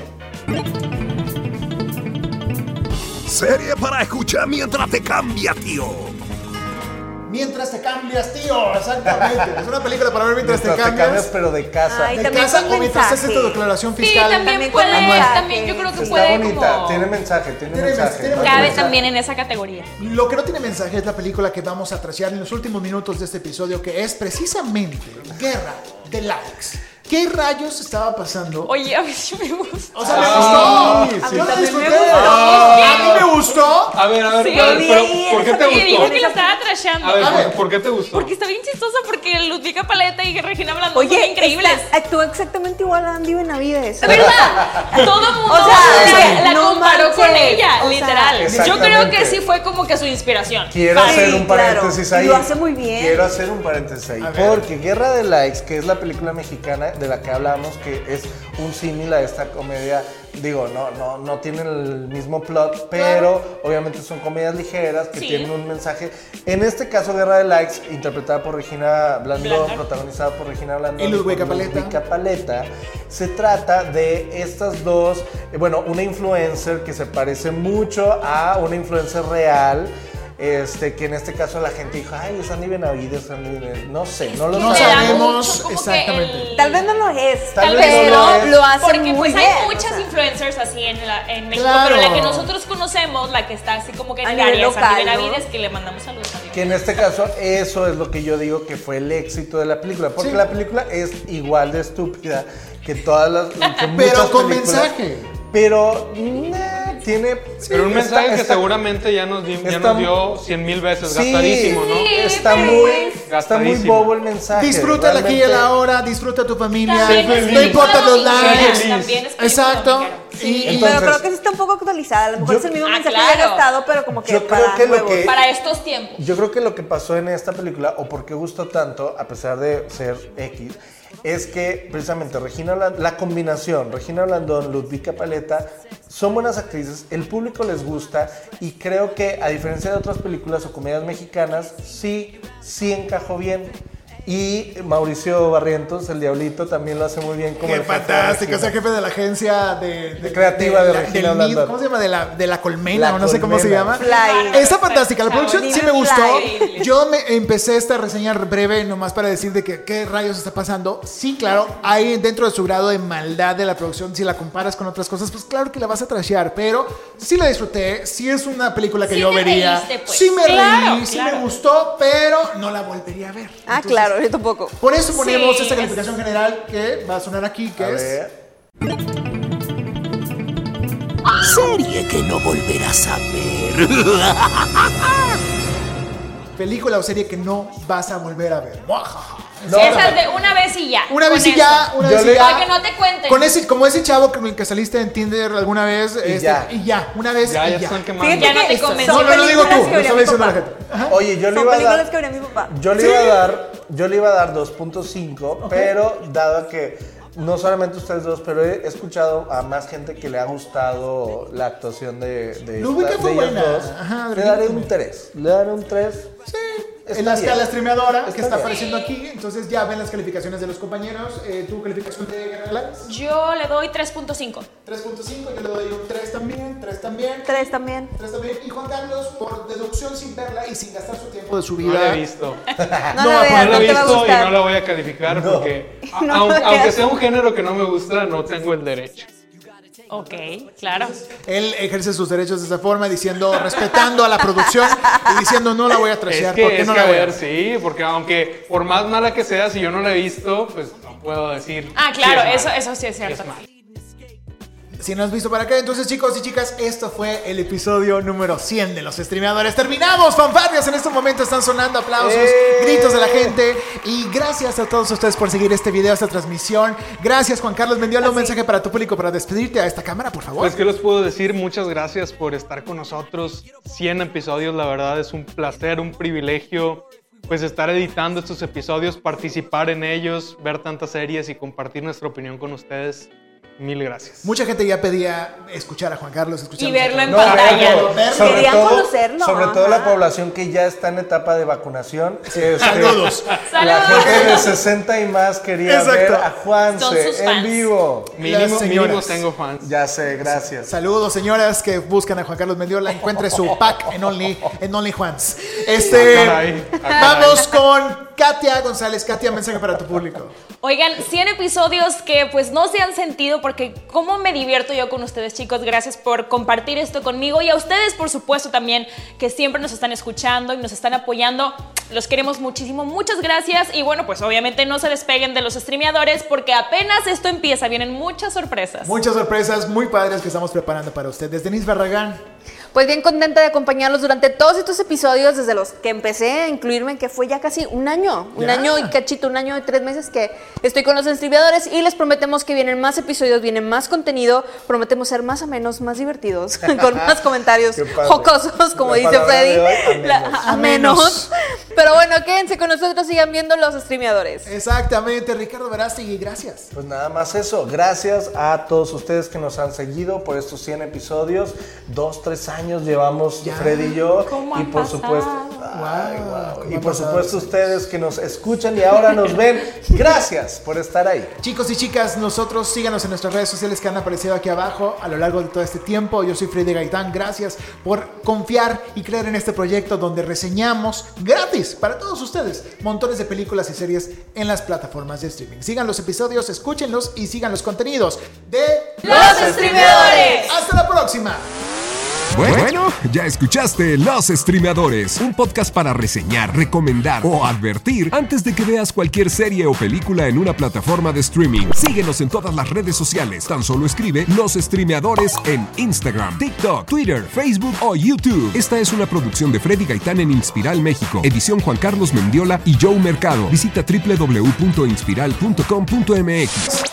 Speaker 1: Serie para escuchar mientras te cambia, tío.
Speaker 4: Mientras te cambias, tío. Exactamente. Es una película para ver mientras,
Speaker 8: Mientras
Speaker 4: te
Speaker 8: te
Speaker 4: cambias.
Speaker 8: cambias, pero de casa.
Speaker 7: Ay,
Speaker 4: de casa o mientras haces tu declaración
Speaker 5: Sí,
Speaker 4: fiscal.
Speaker 5: también
Speaker 7: También
Speaker 5: puede.
Speaker 7: mensaje.
Speaker 5: También yo creo que
Speaker 8: Está
Speaker 5: puede
Speaker 8: bonita,
Speaker 5: como.
Speaker 8: tiene mensaje, tiene,
Speaker 4: Tiene
Speaker 8: mensaje.
Speaker 4: mensaje, tiene.
Speaker 5: Cabe
Speaker 4: mensaje.
Speaker 5: también en esa categoría.
Speaker 4: Lo que no tiene mensaje es la película que vamos a trasear en los últimos minutos de este episodio, que es precisamente Guerra de Likes. ¿Qué rayos estaba pasando?
Speaker 5: Oye, a mí sí me gusta.
Speaker 4: O sea, me gustó.
Speaker 7: sí.
Speaker 4: Yo disfruté.
Speaker 7: me gustó.
Speaker 4: A mí me gustó.
Speaker 6: A ver, a ver,
Speaker 5: Sí,
Speaker 6: a ver,
Speaker 5: vi
Speaker 6: pero ¿por qué te gustó?
Speaker 5: dije que la estaba trashando.
Speaker 6: A ver,
Speaker 4: A ver.
Speaker 6: ¿por, qué te gustó?
Speaker 5: Porque está bien chistosa porque Ludvika Paleta y Regina Blandón son
Speaker 7: Oye,
Speaker 5: increíbles.
Speaker 7: actúa exactamente igual a Andy Benavides.
Speaker 5: De verdad, todo el mundo
Speaker 7: O sea,
Speaker 5: la, la
Speaker 7: no
Speaker 5: comparó
Speaker 7: manches,
Speaker 5: con ella,
Speaker 7: o sea,
Speaker 5: literal. Yo creo que sí fue como que su inspiración.
Speaker 8: Quiero
Speaker 7: Sí,
Speaker 8: hacer un paréntesis ahí.
Speaker 7: lo hace muy bien.
Speaker 8: Quiero hacer un paréntesis ahí. Porque Guerra de Likes, que es la película mexicana de la que hablamos, que es un símil a esta comedia, digo, no, no, no tienen el mismo plot, pero obviamente son comedias ligeras que
Speaker 5: Sí.
Speaker 8: tienen un mensaje. En este caso, Guerra de Likes, interpretada por Regina Blandón,
Speaker 5: Blandón.
Speaker 8: protagonizada por Regina Blandón
Speaker 4: Y Paleta.
Speaker 8: Ludwika Paleta, se trata de estas dos, eh, bueno, una influencer que se parece mucho a una influencer real. Este, que en este caso la gente dijo, ay, es Andy Benavides, Andy Benavides". No sé, no lo
Speaker 4: No sabemos
Speaker 5: mucho
Speaker 4: exactamente.
Speaker 5: el-
Speaker 7: Tal vez no lo es,
Speaker 8: Tal
Speaker 5: vez
Speaker 7: pero
Speaker 8: no lo es.
Speaker 7: lo hace
Speaker 5: Porque
Speaker 7: muy
Speaker 5: pues
Speaker 7: bien.
Speaker 5: hay
Speaker 7: o
Speaker 5: muchas
Speaker 7: sea.
Speaker 5: influencers así en, la- en México,
Speaker 4: Claro.
Speaker 5: pero la que nosotros conocemos, la que está así como que en el área, es Andy
Speaker 7: local, ¿no?
Speaker 5: Benavides, que le mandamos saludos a Andy
Speaker 8: Que en este caso eso es lo que yo digo que fue el éxito de la película, porque
Speaker 4: Sí.
Speaker 8: la película es igual de estúpida que todas las que
Speaker 4: Pero
Speaker 8: muchas
Speaker 4: con
Speaker 8: películas,
Speaker 4: mensaje.
Speaker 8: Pero nah, tiene
Speaker 6: Pero un
Speaker 8: está-
Speaker 6: mensaje que
Speaker 8: está-
Speaker 6: seguramente ya nos, di- ya
Speaker 8: está-
Speaker 6: nos dio cien mil veces,
Speaker 8: Sí,
Speaker 6: gastadísimo, ¿no?
Speaker 5: Sí,
Speaker 8: Está
Speaker 5: pero
Speaker 8: muy, está muy
Speaker 6: Gastadísimo.
Speaker 8: bobo el mensaje.
Speaker 4: Disfruta la aquí y la hora, disfruta tu familia. No importa los likes.
Speaker 5: también es película
Speaker 4: Exacto.
Speaker 7: Sí,
Speaker 4: Y-
Speaker 8: Entonces-
Speaker 7: pero creo que sí está un poco actualizada. A lo mejor
Speaker 8: Yo-
Speaker 7: es el mismo
Speaker 5: Ah,
Speaker 7: mensaje
Speaker 5: claro.
Speaker 7: que ha gastado, pero como que
Speaker 8: Yo creo
Speaker 7: para
Speaker 8: que lo
Speaker 7: nuevos.
Speaker 8: que-
Speaker 5: Para estos tiempos.
Speaker 8: Yo creo que lo que pasó en esta película, o por qué gustó tanto, a pesar de ser X, es que precisamente Regina Blandón, la combinación, Regina Blandón, Ludvika Paleta, son buenas actrices, el público les gusta y creo que a diferencia de otras películas o comedias mexicanas, sí, sí encajó bien. Y Mauricio Barrientos, el Diablito, también lo hace muy bien como
Speaker 4: Qué
Speaker 8: el
Speaker 4: fantástico, es el jefe de la agencia de,
Speaker 8: De creativa de
Speaker 4: la-
Speaker 8: Regina
Speaker 4: del nido, ¿Cómo se llama? De la, de la colmena,
Speaker 8: La
Speaker 4: o no sé cómo se llama.
Speaker 7: Fly.
Speaker 4: Está fantástica, la producción sí me gustó. Yo me empecé esta reseña breve nomás para decir de que qué rayos está pasando. Sí, claro, hay dentro de su grado de maldad de la producción, si la comparas con otras cosas, pues claro que la vas a trashear, pero sí la disfruté, sí es una película que
Speaker 5: Sí
Speaker 4: yo vería.
Speaker 5: reíste, pues.
Speaker 4: Sí me
Speaker 5: Claro,
Speaker 4: reí, sí
Speaker 5: claro.
Speaker 4: me gustó, pero no la volvería a ver.
Speaker 7: Ah,
Speaker 4: Entonces,
Speaker 7: claro, yo tampoco.
Speaker 4: Por eso ponemos
Speaker 5: Sí,
Speaker 4: esta
Speaker 5: es-
Speaker 4: calificación general que va a sonar aquí, que
Speaker 8: A
Speaker 4: es...
Speaker 8: ver.
Speaker 9: Serie que no volverás a ver.
Speaker 4: película o serie que no vas a volver a ver. Muajaja.
Speaker 8: No,
Speaker 5: Esas de una vez y ya.
Speaker 4: Una vez y ya, una vez y ya.
Speaker 5: Para que no te cuenten.
Speaker 4: Con ese, como ese chavo con el que saliste en Tinder alguna vez. este,
Speaker 8: ya.
Speaker 4: y ya, una vez
Speaker 6: Ya,
Speaker 4: y
Speaker 6: ya
Speaker 4: ya.
Speaker 6: están quemando.
Speaker 7: Fíjate
Speaker 5: Ya no
Speaker 7: que
Speaker 5: te
Speaker 7: son
Speaker 5: convenció.
Speaker 4: No, no lo digo tú, lo estaba diciendo la
Speaker 7: papá.
Speaker 4: gente. Ajá.
Speaker 8: Oye, yo le iba a dar.
Speaker 7: que vería mi papá.
Speaker 8: Yo le iba a dar, yo le iba a dar 2.5, pero dado que no solamente ustedes dos, pero he escuchado a más gente que le ha gustado la actuación de, de,
Speaker 4: Lo ubica
Speaker 8: de
Speaker 4: fue
Speaker 8: ellos
Speaker 4: buena.
Speaker 8: dos.
Speaker 4: Ajá,
Speaker 8: le daré un
Speaker 4: repíteme.
Speaker 8: 3. Le daré un 3.
Speaker 4: Sí,
Speaker 8: Está
Speaker 4: en la escala streameadora que
Speaker 8: Está
Speaker 4: está
Speaker 8: bien.
Speaker 4: apareciendo aquí. Entonces ya ven las calificaciones de los compañeros. Eh, ¿Tu calificación de Guerra Galaxy?
Speaker 5: Yo le doy 3.5.
Speaker 4: 3.5, yo le doy un 3 también, 3 también.
Speaker 7: Tres también.
Speaker 4: 3 también. Y Juan Carlos, por deducción sin verla y sin gastar su tiempo de su
Speaker 6: No
Speaker 4: vida.
Speaker 6: la he visto.
Speaker 7: No,
Speaker 4: No,
Speaker 7: la veas,
Speaker 6: No
Speaker 7: no,
Speaker 6: la he
Speaker 7: a
Speaker 6: visto y no la voy a calificar porque, a-
Speaker 7: No
Speaker 6: aun-
Speaker 7: la
Speaker 6: aunque
Speaker 7: veas.
Speaker 6: sea un género que no me gusta, no tengo el derecho.
Speaker 5: Ok, claro.
Speaker 4: Él ejerce sus derechos de esa forma, diciendo, respetando a la producción y diciendo, no la voy a
Speaker 6: Es
Speaker 4: trasear.
Speaker 6: que,
Speaker 4: porque
Speaker 6: es
Speaker 4: no
Speaker 6: que
Speaker 4: la voy a
Speaker 6: ver, sí, porque aunque por más mala que sea, si yo no la he visto, pues no puedo decir.
Speaker 5: Ah,
Speaker 6: si
Speaker 5: claro,
Speaker 6: es
Speaker 5: eso, eso sí es cierto.
Speaker 6: Es.
Speaker 4: Si no has visto para acá, entonces chicos y chicas, esto fue el episodio número 100 de los streameadores. Terminamos, fanfarrias en este momento están sonando aplausos,
Speaker 8: ¡Eh!
Speaker 4: gritos de la gente y gracias a todos ustedes por seguir este video, esta transmisión. Gracias Juan Carlos Mendiola, un mensaje para tu público para despedirte a esta cámara, por favor.
Speaker 6: Pues, ¿qué les puedo decir? Muchas gracias por estar con nosotros. 100 episodios, la verdad, es un placer, un privilegio. Pues estar editando estos episodios, participar en ellos, ver tantas series y compartir nuestra opinión con ustedes. Mil gracias.
Speaker 4: Mucha gente ya pedía escuchar a Juan Carlos, escuchar
Speaker 5: Y verlo en
Speaker 8: No,
Speaker 5: pantalla.
Speaker 8: verlo,
Speaker 4: Verlo.
Speaker 8: sobre
Speaker 7: Querían
Speaker 8: todo,
Speaker 7: conocerlo,
Speaker 8: sobre todo
Speaker 7: ajá.
Speaker 8: la población que ya está en etapa de vacunación. Este,
Speaker 4: Saludos.
Speaker 8: La
Speaker 5: Saludos.
Speaker 8: gente de 60 y más quería
Speaker 4: Exacto.
Speaker 8: ver a
Speaker 5: Son
Speaker 8: Juanse
Speaker 5: sus
Speaker 8: en vivo.
Speaker 6: Mínimo, mínimo tengo fans.
Speaker 8: Ya sé, gracias.
Speaker 4: Saludos, señoras que buscan a Juan Carlos Mendiola. Encuentre su pack en Only, en Only Juans. Este,
Speaker 6: Ah, ah,
Speaker 4: vamos con Katia González. Katia, mensaje para tu público.
Speaker 5: Oigan, 100 episodios que pues no se han sentido porque cómo me divierto yo con ustedes chicos, gracias por compartir esto conmigo y a ustedes por supuesto también que siempre nos están escuchando y nos están apoyando, los queremos muchísimo, muchas gracias y bueno pues obviamente no se despeguen de los streameadores porque apenas esto empieza, vienen muchas sorpresas.
Speaker 4: Muchas sorpresas muy padres que estamos preparando para ustedes. Denise Barragán.
Speaker 7: Pues bien contenta de acompañarlos durante todos estos episodios, desde los que empecé a incluirme, que fue ya casi un año, un
Speaker 4: Ya.
Speaker 7: año y cachito, un año y tres meses que estoy con los streameadores y les prometemos que vienen más episodios, viene más contenido, prometemos ser más amenos, más divertidos, con más comentarios jocosos, como
Speaker 8: La
Speaker 7: dice Freddy,
Speaker 8: hoy,
Speaker 7: La-
Speaker 8: amenos.
Speaker 7: amenos. Pero bueno, quédense con nosotros, sigan viendo los streameadores.
Speaker 4: Exactamente, Ricardo Verástegui, gracias.
Speaker 8: Pues nada más eso. Gracias a todos ustedes que nos han seguido por estos 100 episodios. Dos, tres años llevamos
Speaker 4: Ya.
Speaker 8: Freddy y yo.
Speaker 5: ¿Cómo
Speaker 8: y
Speaker 5: han
Speaker 8: por
Speaker 5: pasado?
Speaker 8: supuesto.
Speaker 4: Wow,
Speaker 8: Ay,
Speaker 4: ¿cómo
Speaker 8: wow.
Speaker 4: han
Speaker 8: Y por supuesto ustedes que nos escuchan y ahora nos ven. Gracias por estar ahí.
Speaker 4: Chicos y chicas, nosotros síganos en nuestras redes sociales que han aparecido aquí abajo a lo largo de todo este tiempo. Yo soy Freddy Gaitán. Gracias por confiar y creer en este proyecto donde reseñamos gratis para todos ustedes montones de películas y series en las plataformas de streaming. Sigan los episodios, escúchenlos y sigan los contenidos de
Speaker 5: Los streameadores.
Speaker 4: Hasta la próxima.
Speaker 3: Bueno, ya escuchaste Los Streameadores, un podcast para reseñar, recomendar o advertir antes de que veas cualquier serie o película en una plataforma de streaming. Síguenos en todas las redes sociales. Tan solo escribe Los Streameadores en Instagram, TikTok, Twitter, Facebook o YouTube. Esta es una producción de Freddy Gaitán en Inspiral México. Edición Juan Carlos Mendiola y Joe Mercado. Visita www.inspiral.com.mx.